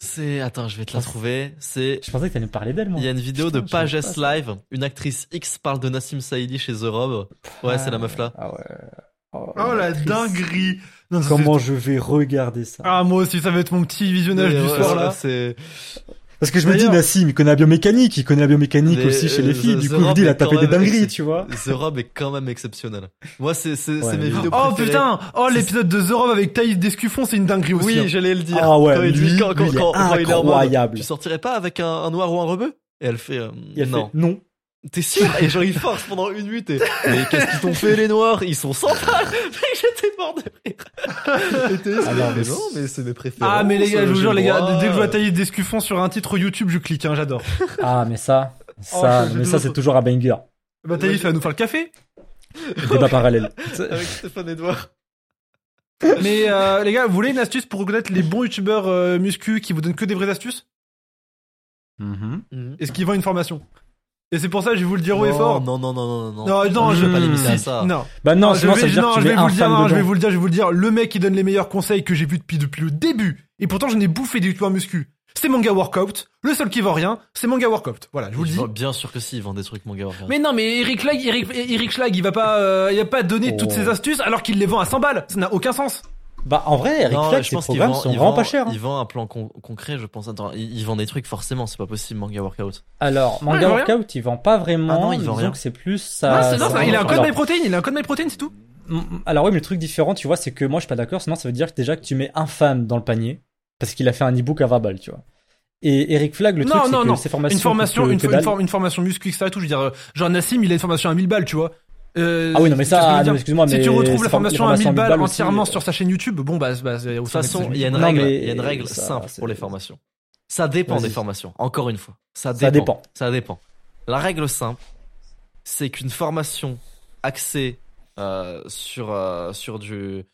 C'est attends, je vais te la trouver. C'est Je pensais que t'allais me parler d'elle, moi. Il y a une vidéo Putain, de je savais Page pas S ça. Live, une actrice X parle de Nassim Saïdi chez The Rob. Ouais, c'est la meuf là. Ah ouais. Oh la actrice. dinguerie. Non, Comment je vais regarder ça? Ah moi aussi ça va être mon petit visionnage du ouais, soir là. C'est Parce que je me dis, Nassim, il connaît la biomécanique, il connaît la biomécanique Mais, aussi chez euh, les filles, The- du The coup, je me Rob dis, il a tapé des dingueries, tu vois. The Rob est quand même exceptionnel. Moi, c'est c'est Ouais, c'est mes vidéos Oh préférées. putain, oh l'épisode de The Rob avec Thaïs Descuffon c'est une dinguerie aussi. Oui, hein. j'allais le dire. Ah Quand ouais, il dit- lui, quand- quand- lui, il est quand- quand il est en mode, incroyable. Tu sortirais pas avec un, un noir ou un rebeu? Et elle fait euh, Et elle non. fait, non. T'es sûr Et genre il force pendant une minute et mais qu'est-ce qu'ils t'ont fait les noirs? Ils sont sans balles Mais j'étais mort de rire. Et t'es Ah non, mais mais non, mais c'est mes préférences. Ah mais les gars, je vous jure le les gars, dès que je vois Thaïs Descuffon sur un titre YouTube, je clique, hein, j'adore. Ah, mais ça, Oh, ça, mais ça, c'est toujours un banger. Bah Thaïs va nous faire le café. Débat parallèle. Avec Stéphane Edouard. Mais euh, les gars, vous voulez une astuce pour reconnaître les bons youtubeurs euh, muscu qui vous donnent que des vraies astuces? Mhm. Est-ce qu'ils vendent une formation? Et c'est pour ça que je vais vous le dire haut et Non, fort. non, non, non, non, non. Non, non, je vais pas à ça. Non, Bah non, je sinon vais, ça veut dire non, que tu je vais mets vous le dire, non, je vais vous le dire, je vais vous le dire. Le mec qui donne les meilleurs conseils que j'ai vu depuis depuis le début. Et pourtant, je n'ai bouffé des youtubeurs muscu. C'est Manga Workout. Le seul qui vend rien, c'est Manga Workout. Voilà, je vous le Il dis. vend- Bien sûr que si, ils vendent des trucs, mon gars. regarde. Mais non, mais Eric Schlag, Eric, Eric Schlag, il va pas, euh, il va pas donner toutes Oh. ses astuces alors qu'il les vend à 100 balles. Ça n'a aucun sens. Bah en vrai, Eric Non, Flack, je ses pense qu'il programmes vend, sont vraiment vend- pas chers. hein. Il vend un plan con- concret, je pense. Attends, il, il vend des trucs forcément, c'est pas possible, manga workout. Alors, Manga. Workout, il vend pas vraiment. Ah non, il vend disons rien. que c'est plus Non, ça. c'est- non, ça- ça- il a un code alors, MyProtein, il a un code MyProtein, c'est tout. mm, alors oui, mais le truc différent, tu vois, c'est que moi je suis pas d'accord, sinon ça veut dire que déjà que tu mets un fan dans le panier, parce qu'il a fait un e-book à 20 balles, tu vois. Et Eric Flag, le Non, truc, c'est non, que non. ses formations. Une formation, une, que une, dalle. for- une formation muscu, etc. et tout. Je veux dire, euh, genre Nassim, il a une formation à 1000 balles, tu vois. Euh, Ah oui, non, mais ça, excuse-moi, mais. si tu retrouves la formation à 1000 formations balles entièrement sur sa chaîne YouTube, bon bah, bah De toute façon, il y a une règle, il y a une règle ça, simple pour les formations. Ça dépend des formations. Encore une fois, ça dépend. Ça dépend. Ça dépend. La règle simple, c'est qu'une formation axée euh, sur euh, sur du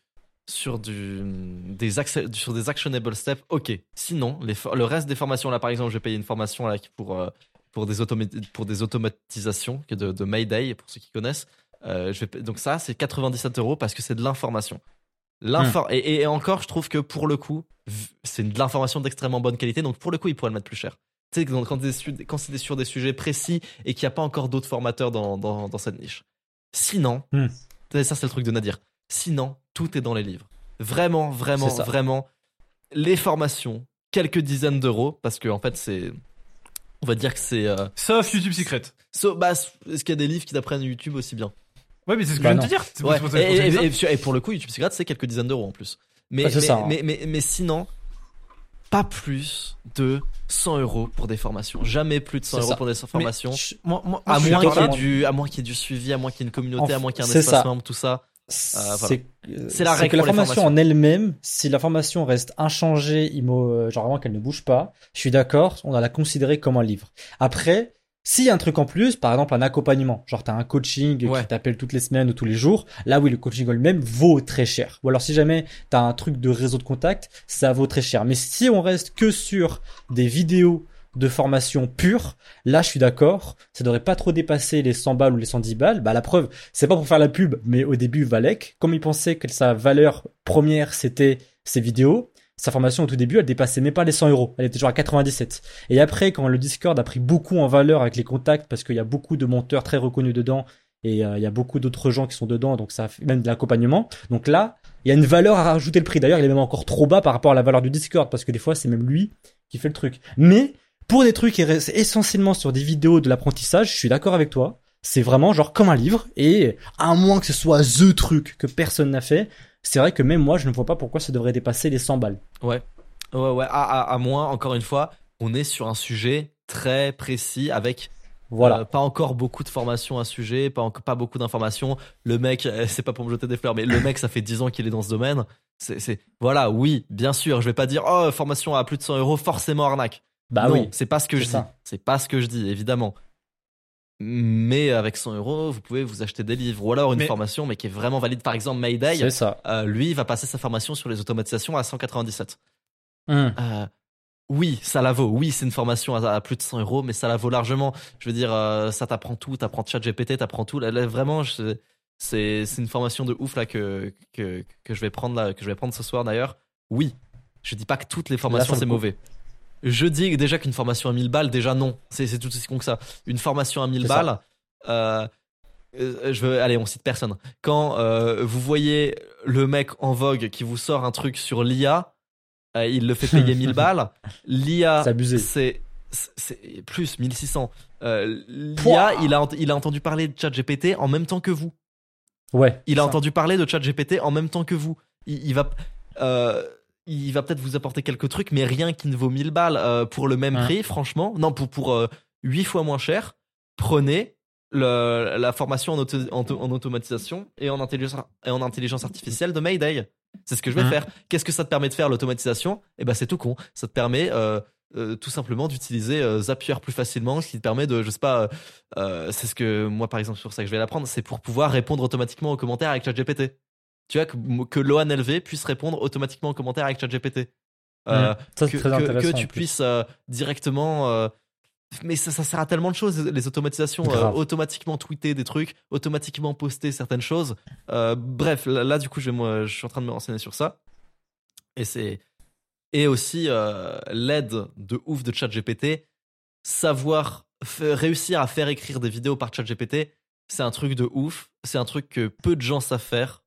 sur du des sur des actionable steps, ok. Sinon, les le reste des formations là, par exemple, je vais payer une formation là pour euh, pour des pour des automatisations de, de Mayday pour ceux qui connaissent. Euh, je vais donc ça, c'est 97 euros parce que c'est de l'information. L'infor et, et encore, je trouve que pour le coup, c'est de l'information d'extrêmement bonne qualité. Donc pour le coup, ils pourraient le mettre plus cher. Tu sais, quand, quand c'est sur des sujets précis et qu'il n'y a pas encore d'autres formateurs dans, dans, dans cette niche. Sinon, Hmm. ça c'est le truc de Nadir. Sinon, tout est dans les livres. Vraiment, vraiment, vraiment. Les formations, quelques dizaines d'euros, parce que en fait, c'est. On va dire que c'est. euh, Sauf YouTube Secret. so- bah, Est-ce qu'il y a des livres qui t'apprennent YouTube aussi bien? Ouais, mais c'est ce que Bah je viens de te dire. Ouais, pour et, pour le coup, YouTube Secret, c'est quelques dizaines d'euros en plus. Mais, Ouais, c'est mais, ça, hein. mais, mais, mais sinon, pas plus de 100 euros pour des formations. Jamais plus de 100 C'est euros ça. pour des formations. Je- Moi, moi, moi, À moins qu'il y, ait du, à moins qu'il y ait du suivi, à moins qu'il y ait une communauté, En- à moins qu'il y ait un espace ça. membre, tout ça. voilà. C'est la c'est règle que la formation en elle-même, si la formation reste inchangée, immo, euh, genre vraiment qu'elle ne bouge pas, je suis d'accord, on va la considérer comme un livre. Après, S'il y a un truc en plus, par exemple un accompagnement, genre t'as un coaching Ouais. qui t'appelle toutes les semaines ou tous les jours, là oui le coaching en lui-même vaut très cher. Ou alors si jamais t'as un truc de réseau de contact, ça vaut très cher. Mais si on reste que sur des vidéos de formation pure, là je suis d'accord, ça devrait pas trop dépasser les 100 balles ou les 110 balles. Bah la preuve, c'est pas pour faire la pub, mais au début Valek, comme il pensait que sa valeur première c'était ses vidéos, sa formation au tout début, elle dépassait même pas les 100 euros. Elle était toujours à 97. Et après, quand le Discord a pris beaucoup en valeur avec les contacts, parce qu'il y a beaucoup de monteurs très reconnus dedans, et euh, il y a beaucoup d'autres gens qui sont dedans, donc ça fait même de l'accompagnement. Donc là, il y a une valeur à rajouter le prix. D'ailleurs, il est même encore trop bas par rapport à la valeur du Discord, parce que des fois, c'est même lui qui fait le truc. Mais pour des trucs essentiellement sur des vidéos de l'apprentissage, je suis d'accord avec toi. C'est vraiment genre comme un livre, et à moins que ce soit THE truc que personne n'a fait, c'est vrai que même moi, je ne vois pas pourquoi ça devrait dépasser les 100 balles. Ouais, ouais, ouais. À, à, à moins, encore une fois, on est sur un sujet très précis avec Voilà. euh, pas encore beaucoup de formations à ce sujet, pas, en- pas beaucoup d'informations. Le mec, c'est pas pour me jeter des fleurs, mais le mec, ça fait 10 ans qu'il est dans ce domaine. C'est, voilà, oui, bien sûr, je vais pas dire, oh, formation à plus de 100 euros, forcément arnaque. bah non, oui. c'est pas ce que je dis. C'est pas ce que je dis, évidemment. Mais avec 100 euros, vous pouvez vous acheter des livres ou alors une Mais- formation, mais qui est vraiment valide. Par exemple, Mayday, ça. euh, lui, il va passer sa formation sur les automatisations à 197. Hum. Euh, oui, ça la vaut. Oui, c'est une formation à, à plus de 100 euros, mais ça la vaut largement. Je veux dire, euh, ça t'apprend tout, t'apprends ChatGPT, t'apprends tout. Là, là, vraiment, c'est une formation de ouf là que, que que je vais prendre là, que je vais prendre ce soir d'ailleurs. Oui, je dis pas que toutes les formations c'est mauvais. Je dis déjà qu'une formation à 1000 balles, déjà non. C'est tout aussi con que ça. Une formation à 1000 C'est ça. balles. euh, euh, je veux, allez, on cite personne. Quand euh, vous voyez le mec en vogue qui vous sort un truc sur l'IA, euh, il le fait payer 1000 balles. L'IA, C'est plus 1600. Euh, L'IA, il a, il a entendu parler de ChatGPT en même temps que vous. Ouais. Il a ça. entendu parler de ChatGPT en même temps que vous. Il, il va, euh, il va peut-être vous apporter quelques trucs, mais rien qui ne vaut 1000 balles euh, pour le même prix, franchement. Non, pour pour euh, 8 fois moins cher. Prenez le, la formation en, auto- en, en automatisation et en intelligence et en intelligence artificielle de Mayday. C'est ce que je vais Hein. faire. Qu'est-ce que ça te permet de faire l'automatisation? Eh ben c'est tout con. Ça te permet euh, euh, tout simplement d'utiliser euh, Zapier plus facilement, ce qui te permet de, je sais pas, euh, euh, c'est ce que moi par exemple sur ça que je vais l'apprendre, c'est pour pouvoir répondre automatiquement aux commentaires avec ChatGPT. Tu vois que, que l'ONLV puisse répondre automatiquement aux commentaires avec ChatGPT. Euh, Hum. Ça, que, que- que tu puisses euh, directement euh, mais ça, ça sert à tellement de choses les automatisations automatiquement tweeter des trucs automatiquement poster certaines choses. Bref là, là, du coup je, vais, moi, je suis en train de me renseigner sur ça. Et c'est et aussi l'aide de ouf de ChatGPT. Savoir réussir à faire écrire des vidéos par ChatGPT c'est un truc de ouf. C'est un truc que peu de gens savent faire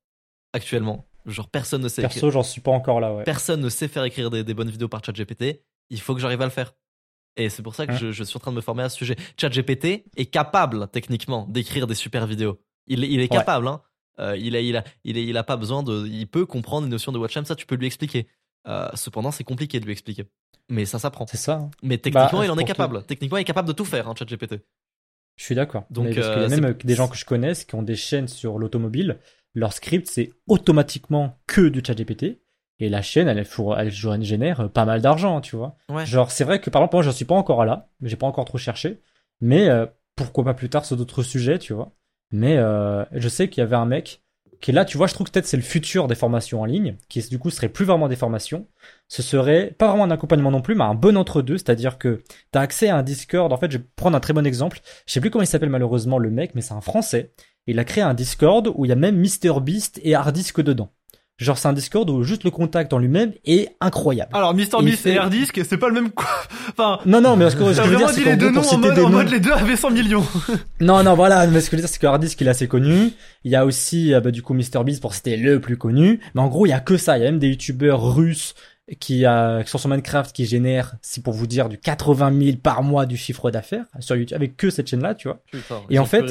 actuellement genre personne ne sait écrire Perso, j'en suis pas encore là, ouais. personne ne sait faire écrire des, des bonnes vidéos par ChatGPT. Il faut que j'arrive à le faire. Et c'est pour ça que Hein. je, je suis en train de me former à ce sujet. ChatGPT est capable, techniquement, d'écrire des super vidéos. Il, il est Ouais. capable, hein. Euh, il, a, il, a, il, a pas besoin de. Il peut comprendre une notion de watchtime, ça tu peux lui expliquer. Euh, cependant, c'est compliqué de lui expliquer. Mais ça s'apprend. C'est ça. hein. Mais techniquement, Bah, il en est capable. Techniquement, il est capable de tout faire, hein, ChatGPT. Je suis d'accord. Donc, Mais parce qu'il y a même c'est- euh, des gens que je connaisse qui ont des chaînes sur l'automobile. Leur script, c'est automatiquement que du ChatGPT. Et la chaîne, elle, elle, elle génère euh, pas mal d'argent, tu vois. Ouais. Genre, c'est vrai que par exemple, moi, j'en suis pas encore là. J'ai pas encore trop cherché. Mais euh, pourquoi pas plus tard sur d'autres sujets, tu vois. Mais euh, je sais qu'il y avait un mec qui là, tu vois, je trouve que peut-être c'est le futur des formations en ligne, qui du coup serait plus vraiment des formations. Ce serait pas vraiment un accompagnement non plus, mais un bon entre-deux, c'est-à-dire que tu as accès à un Discord. En fait, je vais prendre un très bon exemple. Je sais plus comment il s'appelle malheureusement le mec, mais c'est un français. Il a créé un Discord où il y a même MrBeast et Hardisk dedans. Genre, c'est un Discord où juste le contact en lui-même est incroyable. Alors, Mister Beast fait- et Hardisk, c'est pas le même quoi. Enfin, Non, non, mais ce que, ce que t'as je veux dire, c'est gros, pour noms en mode, des en mode les deux avaient 100 millions. Non, non, voilà, mais ce que je veux dire, c'est que Hardisk, il est assez connu. Il y a aussi, euh, bah, du coup, MrBeast pour citer le plus connu. Mais en gros, il y a que ça. Il y a même des youtubeurs russes qui, sont sur Minecraft qui génèrent, c'est pour vous dire, du 80 000 par mois du chiffre d'affaires sur YouTube, avec que cette chaîne-là, tu vois. Putain, Et en fait.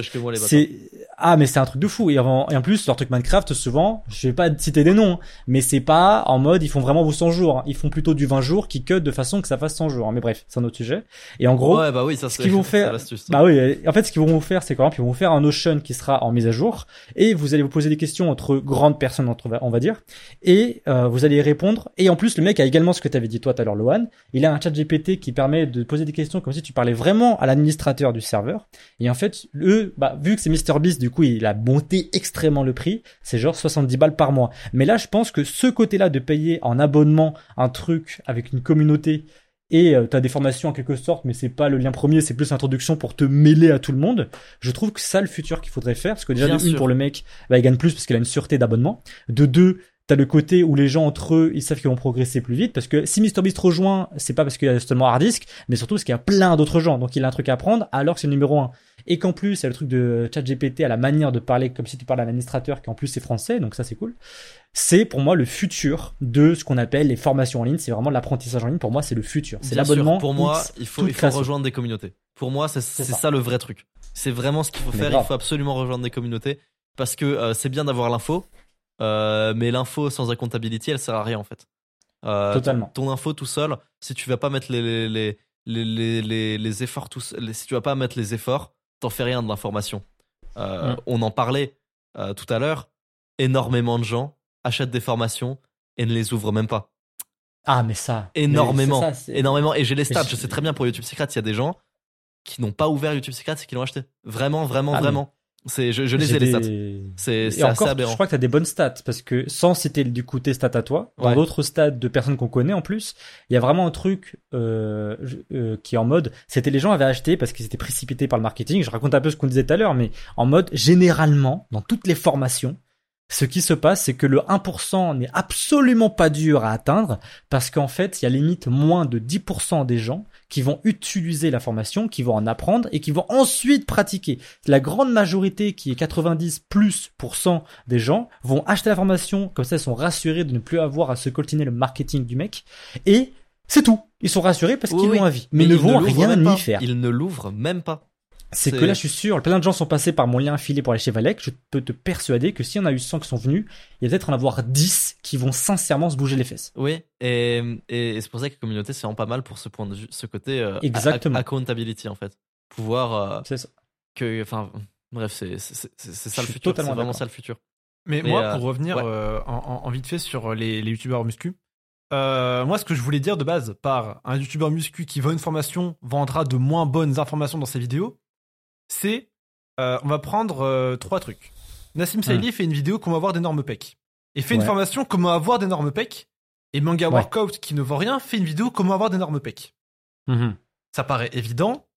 C'est Ah, mais c'est un truc de fou. Et en, et en plus, leur truc Minecraft, souvent, je vais pas citer des noms, mais c'est pas en mode ils font vraiment vos 100 jours. Ils font plutôt du 20 jours qui cut de façon que ça fasse 100 jours. Mais bref, c'est un autre sujet. Et en gros, ouais, bah oui, ça ce qu'ils vont faire- bah oui, en fait, ce qu'ils vont vous faire, c'est qu'en exemple, ils vont vous faire un Notion qui sera en mise à jour, et vous allez vous poser des questions entre grandes personnes, entre, on va dire, et euh, vous allez y répondre. Et en plus, le mec a également ce que tu avais dit toi tout à l'heure, Lohan. Il a un chat GPT qui permet de poser des questions comme si tu parlais vraiment à l'administrateur du serveur. Et en fait, eux, bah, vu que c'est MrBeast, du coup, il a monté extrêmement le prix. C'est genre 70 balles par mois. Mais là, je pense que ce côté-là de payer en abonnement un truc avec une communauté et euh, t'as des formations en quelque sorte, mais c'est pas le lien premier, c'est plus l'introduction pour te mêler à tout le monde. Je trouve que ça le futur qu'il faudrait faire, parce que déjà de une pour le mec, bah, il gagne plus parce qu'il a une sûreté d'abonnement. De deux, t'as le côté où les gens entre eux, ils savent qu'ils vont progresser plus vite, parce que si MrBeast rejoint, c'est pas parce qu'il y a seulement Hardisk, mais surtout parce qu'il y a plein d'autres gens, donc il a un truc à apprendre, alors que c'est le numéro un. Et qu'en plus, il y a le truc de ChatGPT à la manière de parler comme si tu parlais à l'administrateur, qui en plus c'est français, donc ça c'est cool. C'est pour moi le futur de ce qu'on appelle les formations en ligne. C'est vraiment l'apprentissage en ligne. Pour moi, c'est le futur. C'est l'abonnement. Pour moi, X, il faut, il faut rejoindre des communautés. Pour moi, c'est c'est ça. ça. le vrai truc. C'est vraiment ce qu'il faut Mais faire. grave. Il faut absolument rejoindre des communautés parce que euh, c'est bien d'avoir l'info, euh, mais l'info sans accountability, elle sert à rien en fait. Euh, Totalement. Ton, info tout seul, si tu vas pas mettre les les les les, les, efforts tous, si tu vas pas mettre les efforts, t'en fais rien de l'information. Euh, Mm. On en parlait tout à l'heure. Énormément de gens achètent des formations et ne les ouvrent même pas. Ah, mais ça. Énormément. Mais ça, énormément. Et j'ai les stats. je- Je sais très bien pour YouTube Secret, il y a des gens qui n'ont pas ouvert YouTube Secret et qui l'ont acheté. Vraiment, vraiment, Ah, vraiment. C'est, je, je les ai les stats. C'est, encore, aberrant. je crois que t'as des bonnes stats parce que sans citer du coup tes stats à toi, dans Ouais. d'autres stats de personnes qu'on connaît en plus, il y a vraiment un truc euh, euh, qui est en mode, c'était les gens avaient acheté parce qu'ils étaient précipités par le marketing. Je raconte un peu ce qu'on disait tout à l'heure, mais en mode généralement dans toutes les formations, ce qui se passe, c'est que le 1% n'est absolument pas dur à atteindre parce qu'en fait, il y a limite moins de 10% des gens qui vont utiliser la formation, qui vont en apprendre et qui vont ensuite pratiquer. La grande majorité, qui est 90 plus pour cent des gens, vont acheter la formation, comme ça ils sont rassurés de ne plus avoir à se coltiner le marketing du mec. Et c'est tout. Ils sont rassurés parce Oui, qu'ils oui. l'ont à vie. Mais, ne ils vont rien y faire. Ils ne l'ouvrent même pas. C'est que là, je suis sûr, plein de gens sont passés par mon lien affilié pour aller chez Valek. Je peux te persuader que s'il y en a eu 100 qui sont venus, il y a peut-être en avoir 10 qui vont sincèrement se bouger les fesses. Oui. Et, et, et c'est pour ça que la communauté, c'est vraiment pas mal pour ce point de vue, ce côté, euh, Exactement. accountability, en fait. Pouvoir, euh, C'est ça. que, enfin, bref, c'est, ça le futur. C'est totalement vraiment ça le futur. Mais, Mais, moi, euh, pour revenir ouais. euh, en, en- en vite fait sur les, les youtubeurs muscu, euh, moi, ce que je voulais dire de base, par un youtubeur muscu qui vend une formation vendra de moins bonnes informations dans ses vidéos, c'est euh, on va prendre euh, trois trucs. Nassim Saïli fait une vidéo comment avoir d'énormes pecs. Et fait une formation comment avoir d'énormes pecs. Et Manga Ouais. Workout qui ne vend rien fait une vidéo comment avoir d'énormes pecs. Ça paraît évident.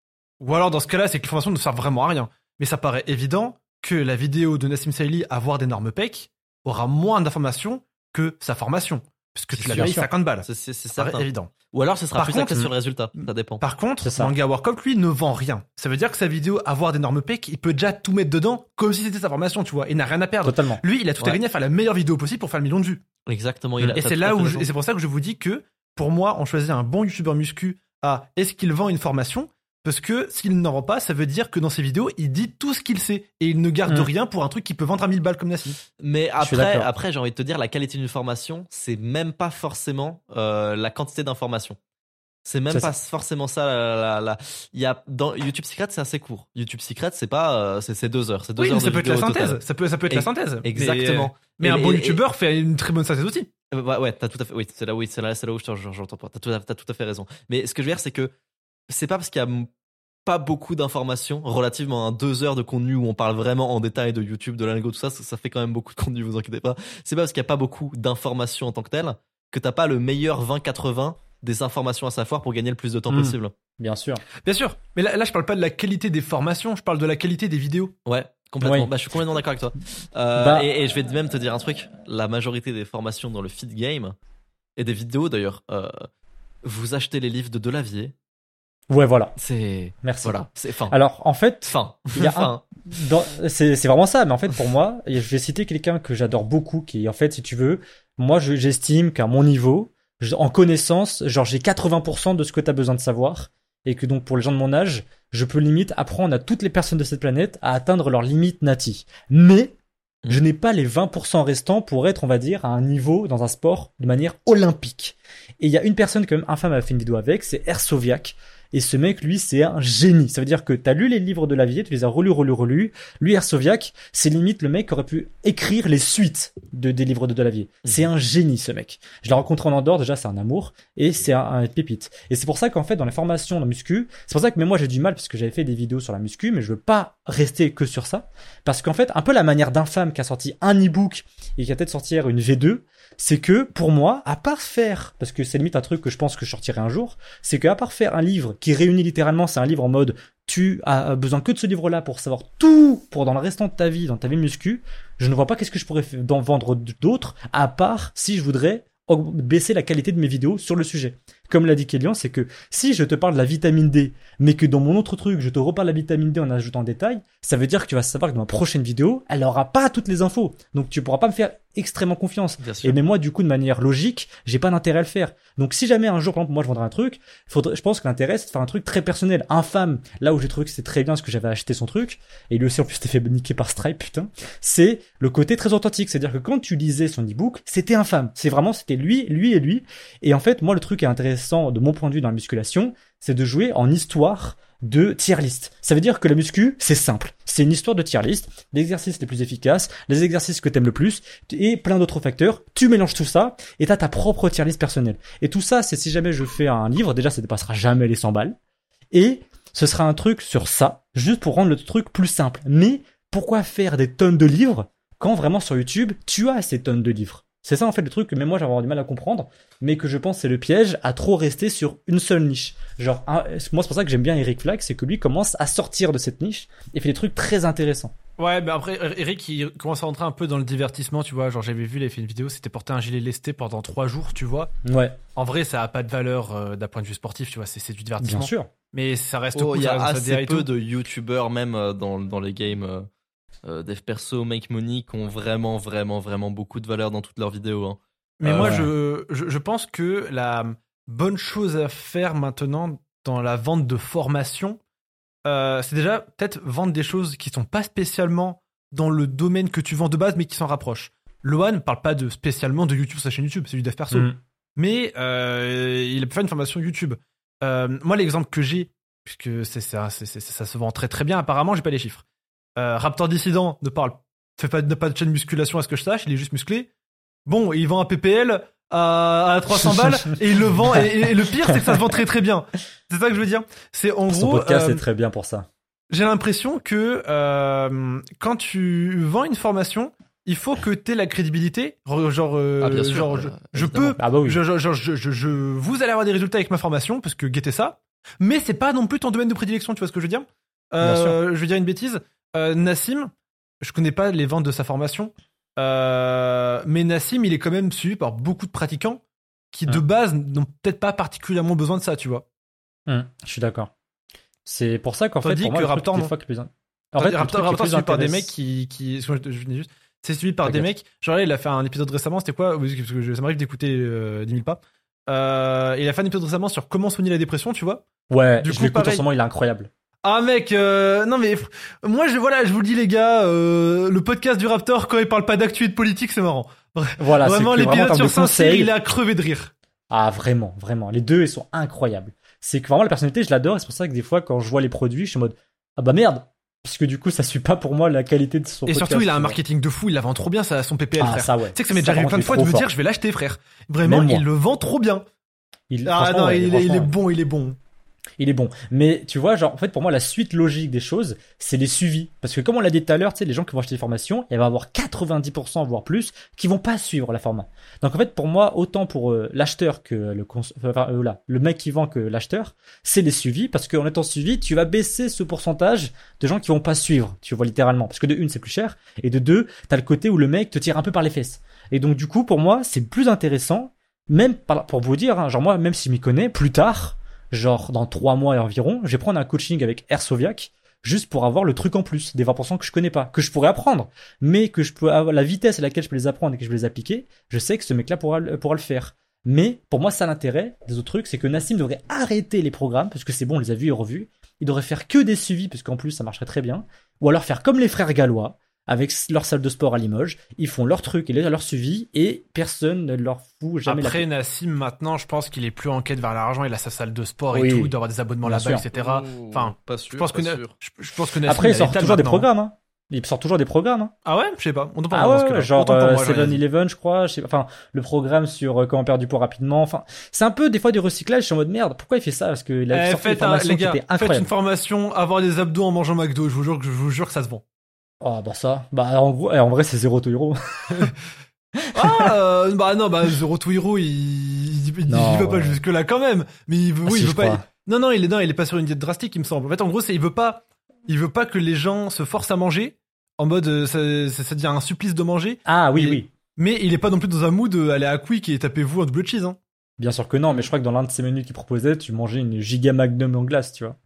Ou alors dans ce cas-là, c'est que les formations ne servent vraiment à rien. Mais ça paraît évident que la vidéo de Nassim Saïli avoir d'énormes pecs aura moins d'informations que sa formation. Puisque C'est tu la sûr. payes 50 balles. C'est, certain. évident. Ou alors, ce sera Par plus contre, axé sur le résultat. Ça dépend. Par contre. Manga lui, ne vend rien. Ça veut dire que sa vidéo avoir d'énormes pecs, il peut déjà tout mettre dedans comme si c'était sa formation, tu vois. Il n'a rien à perdre. Totalement. Lui, il a tout à gagner à faire la meilleure vidéo possible pour faire le million de vues. Exactement. Il a, Et c'est là fait où, je- et c'est pour ça que je vous dis que, pour moi, on choisit un bon youtubeur muscu à est-ce qu'il vend une formation Parce que s'il n'en vend pas, ça veut dire que dans ses vidéos, il dit tout ce qu'il sait et il ne garde Mm. rien pour un truc qui peut vendre à 1000 balles comme Nassim. Mais après, après, j'ai envie de te dire, la qualité d'une formation, c'est même pas forcément euh, la quantité d'informations. C'est même pas forcément ça. La, la- la- Il y a dans YouTube Secret, c'est assez court. YouTube Secret, c'est pas, euh, c'est deux heures, c'est deux Oui, heures mais de ça peut être la synthèse. Ça peut, ça peut être Et- la synthèse. Exactement. Mais, mais Et- un bon youtubeur fait une très bonne synthèse aussi. Ouais, ouais, t'as tout à fait. Oui, c'est là, oui, c'est là, c'est là où je te- je- j'entends pas. T'as tout, à- tout à fait raison. Mais ce que je veux dire, c'est que c'est pas parce qu'il y a pas beaucoup d'informations relativement à deux heures de contenu où on parle vraiment en détail de YouTube, de l'algo, tout ça, ça, ça fait quand même beaucoup de contenu, vous inquiétez pas. C'est pas parce qu'il y a pas beaucoup d'informations en tant que telles que t'as pas le meilleur 20-80 des informations à savoir pour gagner le plus de temps Mm. possible. Bien sûr. Bien sûr. Mais là, là, je parle pas de la qualité des formations, je parle de la qualité des vidéos. Ouais, complètement. Oui. Bah, je suis complètement d'accord avec toi. Euh, Bah- et, et je vais même te dire un truc. La majorité des formations dans le feed game et des vidéos d'ailleurs, euh, vous achetez les livres de Delavier, Ouais, voilà. c'est Merci. voilà, c'est fin. Alors, en fait, Fin. Il y a Fin. C'est vraiment ça, mais en fait pour moi, vais citer quelqu'un que j'adore beaucoup, qui en fait, si tu veux, moi je- j'estime qu'à mon niveau, en connaissance, genre j'ai 80% de ce que tu as besoin de savoir, et que donc pour les gens de mon âge, je peux limite apprendre à toutes les personnes de cette planète à atteindre leur limite nati. Mais Mm. je n'ai pas les 20% restants pour être, on va dire, à un niveau dans un sport de manière olympique. Et il y a une personne quand même infâme a fait une vidéo avec, c'est Ersoviak. Et ce mec, lui, c'est un génie. Ça veut dire que t'as lu les livres de la vie, tu les as relus, relus, relus. Lui, Ersoviak, c'est limite le mec qui aurait pu écrire les suites de, des livres de Delavier. C'est un génie, ce mec. Je l'ai rencontré en Andorre, déjà, c'est un amour. Et c'est un, un pépite. Et c'est pour ça qu'en fait, dans les formations de muscu, c'est pour ça que même moi, j'ai du mal, parce que j'avais fait des vidéos sur la muscu, mais je veux pas rester que sur ça. Parce qu'en fait, un peu la manière d'infâme qui a sorti un e-book et qui a peut-être sortir une V2, c'est que pour moi, à part faire, parce que c'est limite un truc que je pense que je sortirai un jour, c'est qu'à part faire un livre qui réunit littéralement, c'est un livre en mode tu as besoin que de ce livre-là pour savoir tout pour dans le restant de ta vie, dans ta vie muscu, je ne vois pas qu'est-ce que je pourrais vendre d'autres, à part si je voudrais baisser la qualité de mes vidéos sur le sujet. Comme l'a dit Kélian, c'est que si je te parle de la vitamine D, mais que dans mon autre truc, je te reparle de la vitamine D en ajoutant des détails, ça veut dire que tu vas savoir que dans ma prochaine vidéo, elle aura pas toutes les infos. Donc tu pourras pas me faire extrêmement confiance. Bien sûr. Et mais moi, du coup, de manière logique, j'ai pas d'intérêt à le faire. Donc, si jamais un jour, par exemple, moi, je vendrais un truc, faudrait, je pense que l'intérêt, c'est de faire un truc très personnel. Infâme, là où j'ai trouvé que c'était très bien parce que j'avais acheté son truc, et lui aussi, en plus, c'était fait niquer par Stripe, putain, c'est le côté très authentique. C'est-à-dire que quand tu lisais son e-book, c'était infâme. C'est vraiment, c'était lui, lui et lui. Et en fait, moi, le truc qui est intéressant de mon point de vue dans la musculation, c'est de jouer en histoire de tier list. Ça veut dire que la muscu, c'est simple. C'est une histoire de tier list, les exercices les plus efficaces, les exercices que t'aimes le plus, et plein d'autres facteurs. Tu mélanges tout ça, et t'as ta propre tier list personnelle. Et tout ça, c'est si jamais je fais un livre, déjà, ça dépassera jamais les 100 balles. Et ce sera un truc sur ça, juste pour rendre le truc plus simple. Mais pourquoi faire des tonnes de livres quand vraiment sur YouTube, tu as ces tonnes de livres? C'est ça en fait le truc que même moi j'avais avoir du mal à comprendre, mais que je pense c'est le piège à trop rester sur une seule niche. Genre, un- moi c'est pour ça que j'aime bien Eric Flack, c'est que lui commence à sortir de cette niche et fait des trucs très intéressants. Ouais, mais après, Eric, il commence à rentrer un peu dans le divertissement, tu vois. Genre, j'avais vu, il avait fait une vidéo, c'était porter un gilet lesté pendant trois jours, tu vois. Ouais, En vrai, ça a pas de valeur euh, d'un point de vue sportif, tu vois. C'est c'est du divertissement. bien sûr. Mais ça reste Oh, cool, il y a assez peu de youtubeurs même euh, dans, dans les games euh, euh, dev perso, make money qui ont vraiment vraiment vraiment beaucoup de valeur dans toutes leurs vidéos. hein. Mais Euh, moi, ouais. je, je, je pense que la bonne chose à faire maintenant dans la vente de formation, euh, c'est déjà peut-être vendre des choses qui sont pas spécialement dans le domaine que tu vends de base, mais qui s'en rapprochent. Loan parle pas de spécialement de YouTube, sa chaîne YouTube, c'est du dev perso. Mm. Mais euh, il a pu faire une formation YouTube. Euh, moi, l'exemple que j'ai, puisque c'est ça, c'est- c'est- ça se vend très très bien, apparemment, j'ai pas les chiffres. Euh, Raptor Dissident ne parle, fait pas, n'a pas de chaîne musculation à ce que je sache, il est juste musclé. Bon, il vend un PPL à, à 300 balles et il le vend. Et, et le pire, c'est que ça se vend très très bien. C'est ça que je veux dire. C'est en Son gros, podcast euh, est très bien pour ça. j'ai l'impression que euh, quand tu vends une formation, il faut que tu aies la crédibilité. Genre, euh, Ah, bien sûr, genre, euh, je, peux Ah bah oui. je, je, je, je, je- je- vous allez avoir des résultats avec ma formation parce que guettez ça. Mais c'est pas non plus ton domaine de prédilection, tu vois ce que je veux dire? Euh, Je vais dire une bêtise. Euh, Nassim, je connais pas les ventes de sa formation, euh, mais Nassim, il est quand même suivi par beaucoup de pratiquants qui de Hum. base n'ont peut-être pas particulièrement besoin de ça, tu vois. Hum, je suis d'accord. C'est pour ça qu'en fait, pour que Raptor, non. fois plus fait, Raptor, suivi par des mecs qui, qui excuse-moi, je, je dis juste, c'est suivi par des mecs. Genre là, il a fait un épisode récemment. C'était quoi? Parce que je- ça m'arrive d'écouter euh, 10 000 pas. Euh, il a fait un épisode récemment sur comment soigner la dépression, tu vois. Ouais, Du je coup, en ce moment, il est incroyable. Ah mec, euh, non mais moi je voilà, je vous le dis les gars, euh, le podcast du Raptor quand il parle pas d'actu et de politique, c'est marrant. Voilà, vraiment l'épisode sur Saint-Cyr, il est à crever de rire. Ah, vraiment, vraiment. Les deux, ils sont incroyables. C'est que vraiment, la personnalité, je l'adore. Et c'est pour ça que des fois, quand je vois les produits, je suis en mode, ah bah merde. Parce que du coup, ça suit pas pour moi la qualité de son Et podcast, surtout, il a un marketing de fou, il la vend trop bien ça, son PPL Ah, frère. ça, ouais. Tu sais que ça m'est déjà arrivé plein de fois de me dire je vais l'acheter frère. Vraiment, il le vend trop bien. Il, Ah non, il, est, il bon, il est bon. Il est bon. Mais tu vois, genre, en fait, pour moi, la suite logique des choses, c'est les suivis. Parce que comme on l'a dit tout à l'heure, tu sais, les gens qui vont acheter des formations, il va y avoir 90%, voire plus, qui vont pas suivre la format. Donc en fait, pour moi, autant pour euh, l'acheteur que le cons- enfin, euh, le mec qui vend que l'acheteur, c'est les suivis. Parce qu'en étant suivi, tu vas baisser ce pourcentage de gens qui vont pas suivre. Tu vois, littéralement. Parce que de une, c'est plus cher. Et de deux, t'as le côté où le mec te tire un peu par les fesses. Et donc, du coup, pour moi, c'est plus intéressant, même pour vous dire, hein, genre moi, même si je m'y connais, plus tard, genre dans trois mois environ, je vais prendre un coaching avec Ersoviak juste pour avoir le truc en plus, des 20% que je connais pas, que je pourrais apprendre, mais que je peux avoir la vitesse à laquelle je peux les apprendre et que je peux les appliquer, je sais que ce mec-là pourra, pourra le faire. Mais pour moi, ça l'intérêt des autres trucs, c'est que Nassim devrait arrêter les programmes, parce que c'est bon, on les a vus et revus. Il devrait faire que des suivis, parce qu'en plus, ça marcherait très bien. Ou alors faire comme les frères gallois, avec leur salle de sport à Limoges. Ils font leur truc et leur suivi, et personne ne leur fout jamais Après, la Nassim, maintenant, je pense qu'il est plus en quête vers l'argent. Il a sa salle de sport et tout, d'avoir des abonnements là-bas, etc. Enfin, pas sûr. je pense que, pas sûr. je, je pense que Nassim, Après, il il sort toujours des programmes, hein. Il sort toujours des programmes, hein. Ah ouais? Je sais pas. On Ah ouais, ouais, genre euh, 7-Eleven, je crois. je sais pas. Enfin, le programme sur euh, comment perdre du poids rapidement. Enfin, c'est un peu des fois du recyclage. Je suis en mode merde. Pourquoi il fait ça? Parce qu'il a Eh, sorti des faites un, formations les qui gars, étaient faites une formation, avoir des abdos en mangeant McDo. Je vous jure que je vous jure que ça se vend. Oh bah ça. Bah en gros, eh, en vrai, c'est zéro to hero. Ah, euh, bah non, bah Zero to Hero, il, il, il- il Non, va pas jusque là quand même. Mais il veut, Ah, oui, si, il veut pas. Non, non, il est, non, il est pas sur une diète drastique, il me semble. En fait, en gros, c'est, il veut pas, il veut pas que les gens se forcent à manger. En mode, euh, ça, ça, ça devient un supplice de manger. Ah oui, oui. Mais il est pas non plus dans un mood euh, aller à Quick et tapez-vous un double cheese, hein. Bien sûr que non, mais je crois que dans l'un de ces menus qu'il proposait, tu mangeais une giga magnum en glace, tu vois.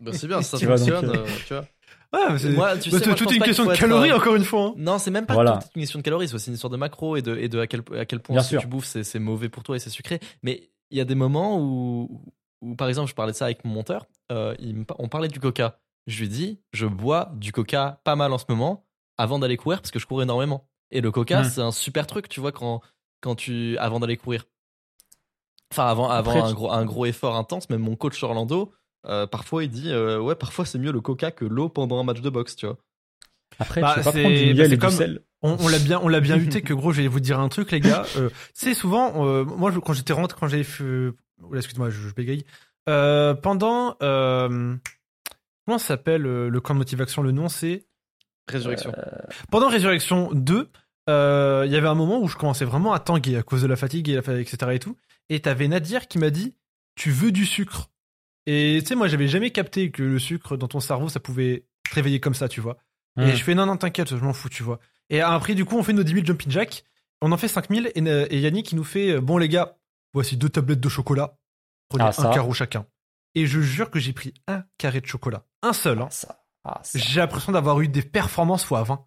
Bah, c'est bien, ça Tu vois, donc, fonctionne. tu vois. Ouais, mais c'est, Moi, tu bah, sais, moi, une question de être, calories, euh, encore une fois. hein. Non, c'est même pas Voilà. toute une question de calories, c'est aussi une histoire de macro et de, et de à, quel, à quel point Bien ce sûr. que tu bouffes c'est, c'est mauvais pour toi et c'est sucré. Mais il y a des moments où, où, par exemple, je parlais de ça avec mon monteur, euh, il me, pa- on parlait du coca. Je lui dis, je bois du coca pas mal en ce moment avant d'aller courir parce que je cours énormément. Et le coca, Hmm. c'est un super truc, tu vois, quand, quand tu, avant d'aller courir. Enfin, avant, avant Après, un, gros, un gros effort intense, même mon coach Orlando, euh, parfois il dit, euh, ouais, parfois c'est mieux le coca que l'eau pendant un match de boxe, tu vois. Après, Bah, tu peux pas c'est- prendre du bah, miel c'est et comme- du sel. On, on l'a bien, on l'a bien luté que gros, je vais vous dire un truc, les gars. Euh, c'est souvent, euh, moi, je- quand j'étais rentré, quand j'avais fait, excuse-moi, je, je bégaye. Euh, pendant, euh, comment ça s'appelle euh, le camp de motivation Le nom, c'est? Résurrection. pendant Résurrection 2. euh, Il y avait un moment où je commençais vraiment à tanguer à cause de la fatigue et la fa- etc et tout. Et t'avais Nadir qui m'a dit, tu veux du sucre? Et tu sais, moi, j'avais jamais capté que le sucre dans ton cerveau, ça pouvait te réveiller comme ça, tu vois. Hmm. Et je fais non, non, t'inquiète, je m'en fous, tu vois. Et après, du coup, on fait nos 10 000 jumping jack. On en fait 5000 et, euh, et Yannick, il nous fait euh, Bon, les gars, voici deux tablettes de chocolat. Prenez Ah, un carreau chacun. Et je jure que j'ai pris un carré de chocolat. Un seul. hein. Ah, ça. Ah, ça. J'ai l'impression d'avoir eu des performances fois 20.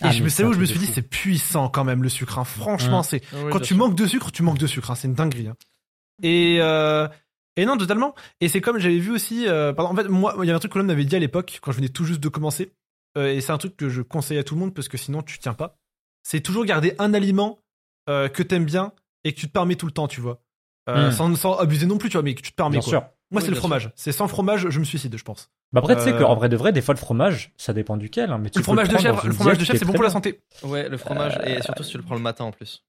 Et Ah, je me sais où je me suis dit, fou. c'est puissant quand même le sucre. hein. Franchement, Hum. c'est oui, quand tu sûr. manques de sucre, tu manques de sucre. hein. C'est une dinguerie. hein. Et, euh, et non, totalement. Et c'est comme j'avais vu aussi. euh, pardon, en fait, moi, il y avait un truc que l'homme m'avait dit à l'époque, quand je venais tout juste de commencer. euh, et c'est un truc que je conseille à tout le monde parce que sinon, tu tiens pas. C'est toujours garder un aliment euh, que t'aimes bien et que tu te permets tout le temps, tu vois. Euh, Mm. sans, sans abuser non plus, tu vois, mais que tu te permets. Bien quoi. sûr. Moi, Oui, c'est le fromage. C'est sans fromage, je me suicide, je pense. Bah après, tu sais Euh, qu'en vrai de vrai, des fois, le fromage, ça dépend duquel. hein, mais tu Le fromage de chèvre, le fromage de chèvre, c'est est bon pour la santé. Ouais, le fromage, et surtout si tu le prends le matin en plus.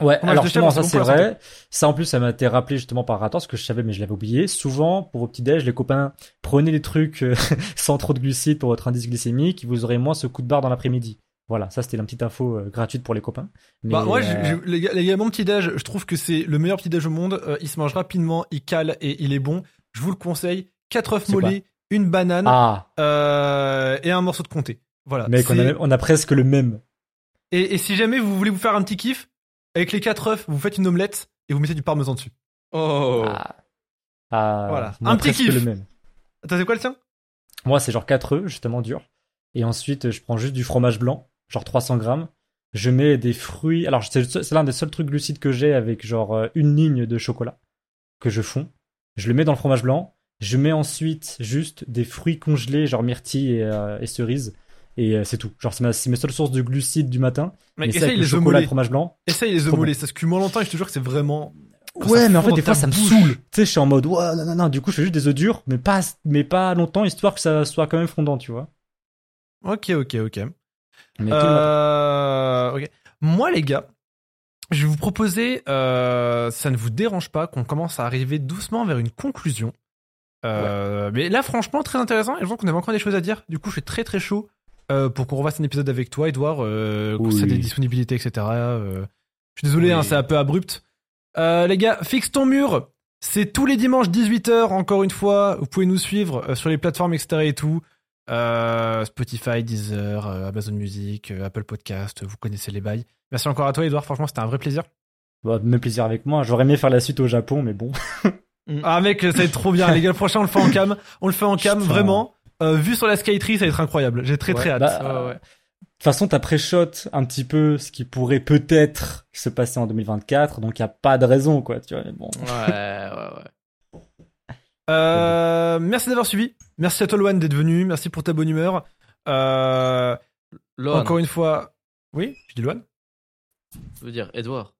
Ouais, alors justement, ça c'est vrai. Ça en plus, ça m'a été rappelé justement par Rator, ce que je savais mais je l'avais oublié. Souvent, pour vos petits déj, les copains, prenez des trucs euh, sans trop de glucides pour votre indice glycémique, vous aurez moins ce coup de barre dans l'après-midi. Voilà, ça c'était une petite info euh, gratuite pour les copains. Mais, Bah, moi, euh, j'ai- j'ai- les, gars, les gars, mon petit déj, je trouve que c'est le meilleur petit déj au monde. Euh, il se mange rapidement, il cale et il est bon. Je vous le conseille. 4 œufs mollets, une banane Ah, euh, et un morceau de comté. Voilà. mec, on a, on a presque le même. et, et si jamais vous voulez vous faire un petit kiff, avec les 4 œufs, vous faites une omelette et vous mettez du parmesan dessus. Oh Ah, Ah, Voilà. Un petit kiff. le même. Attends, c'est quoi le tien? Moi, c'est genre 4 œufs, justement dur. Et ensuite, je prends juste du fromage blanc, genre 300 grammes. Je mets des fruits. Alors, c'est l'un des seuls trucs glucides que j'ai avec genre euh, une ligne de chocolat que je fonds. Je le mets dans le fromage blanc. Je mets ensuite juste des fruits congelés, genre myrtille et, euh, et cerises. Et euh, c'est tout. Genre, c'est ma- c'est mes seules sources de glucides du matin. Mais essaye avec le les œufs chocolat et mollets. le fromage blanc. Essaye les œufs mollets. Ça se cuit moins longtemps et je te jure que c'est vraiment. Ouais, mais en fait, des fois, ça me saoule. Tu sais, je suis en mode, ouais, non, non, non. Du coup, je fais juste des œufs durs, mais pas, mais pas longtemps, histoire que ça soit quand même fondant, tu vois. Ok, ok, ok. Mais le. Euh. Moi, les gars, je vais vous proposer, euh, ça ne vous dérange pas, qu'on commence à arriver doucement vers une conclusion. Euh, Mais là, franchement, très intéressant. Et je pense qu'on avait encore des choses à dire. Du coup, je suis très très chaud euh, pour qu'on refasse un épisode avec toi, Edouard, euh, Oui. c'est des disponibilités, etc. euh. Je suis désolé, Oui. hein, c'est un peu abrupt. Euh, les gars, fixe ton mur. C'est tous les dimanches 18h, encore une fois. Vous pouvez nous suivre euh, sur les plateformes, etc. et tout. Euh, Spotify, Deezer, euh, Amazon Music, euh, Apple Podcast, vous connaissez les bails. Merci encore à toi, Edouard. Franchement, c'était un vrai plaisir. Bah, même plaisir avec moi. J'aurais aimé faire la suite au Japon, mais bon. Ah, mec, ça va être trop bien. Les gars, le prochain, on le fait en cam. On le fait en cam, Putain. vraiment. Euh, vu sur la Skytree, ça va être incroyable. J'ai très très hâte. bah, Ouais, ouais. toute façon, t'as pré-shot un petit peu ce qui pourrait peut-être se passer en 2024, donc il y a pas de raison, quoi. Tu vois, mais bon. Ouais, ouais, ouais. Euh, merci d'avoir suivi. Merci à toi, Loan, d'être venu. Merci pour ta bonne humeur. Euh, encore une fois. Oui, je dis Loan. je veux dire, Edouard?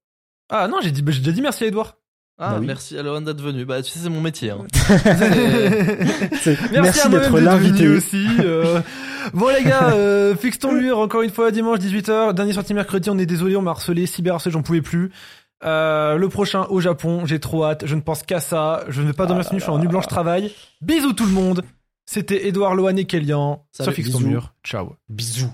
Ah non, j'ai dit, bah, j'ai déjà dit merci à Edouard. Ah, Bah oui. merci à Lohan d'être venu. Bah, tu sais, c'est mon métier. Hein. Merci, Merci à d'être l'invité. aussi. euh. Bon les gars, euh, fixe ton mur encore une fois dimanche 18h, dernier sorti mercredi, on est désolé, on m'a harcelé, cyber harcelé, j'en pouvais plus. Euh, le prochain au Japon, j'ai trop hâte, je ne pense qu'à ça, je ne vais pas dormir Ah cette nuit, je suis en nuit blanche travail. Bisous tout le monde. C'était Edouard Lohan et Kélian sur Salut, Fixe ton mur. Ciao. Bisous.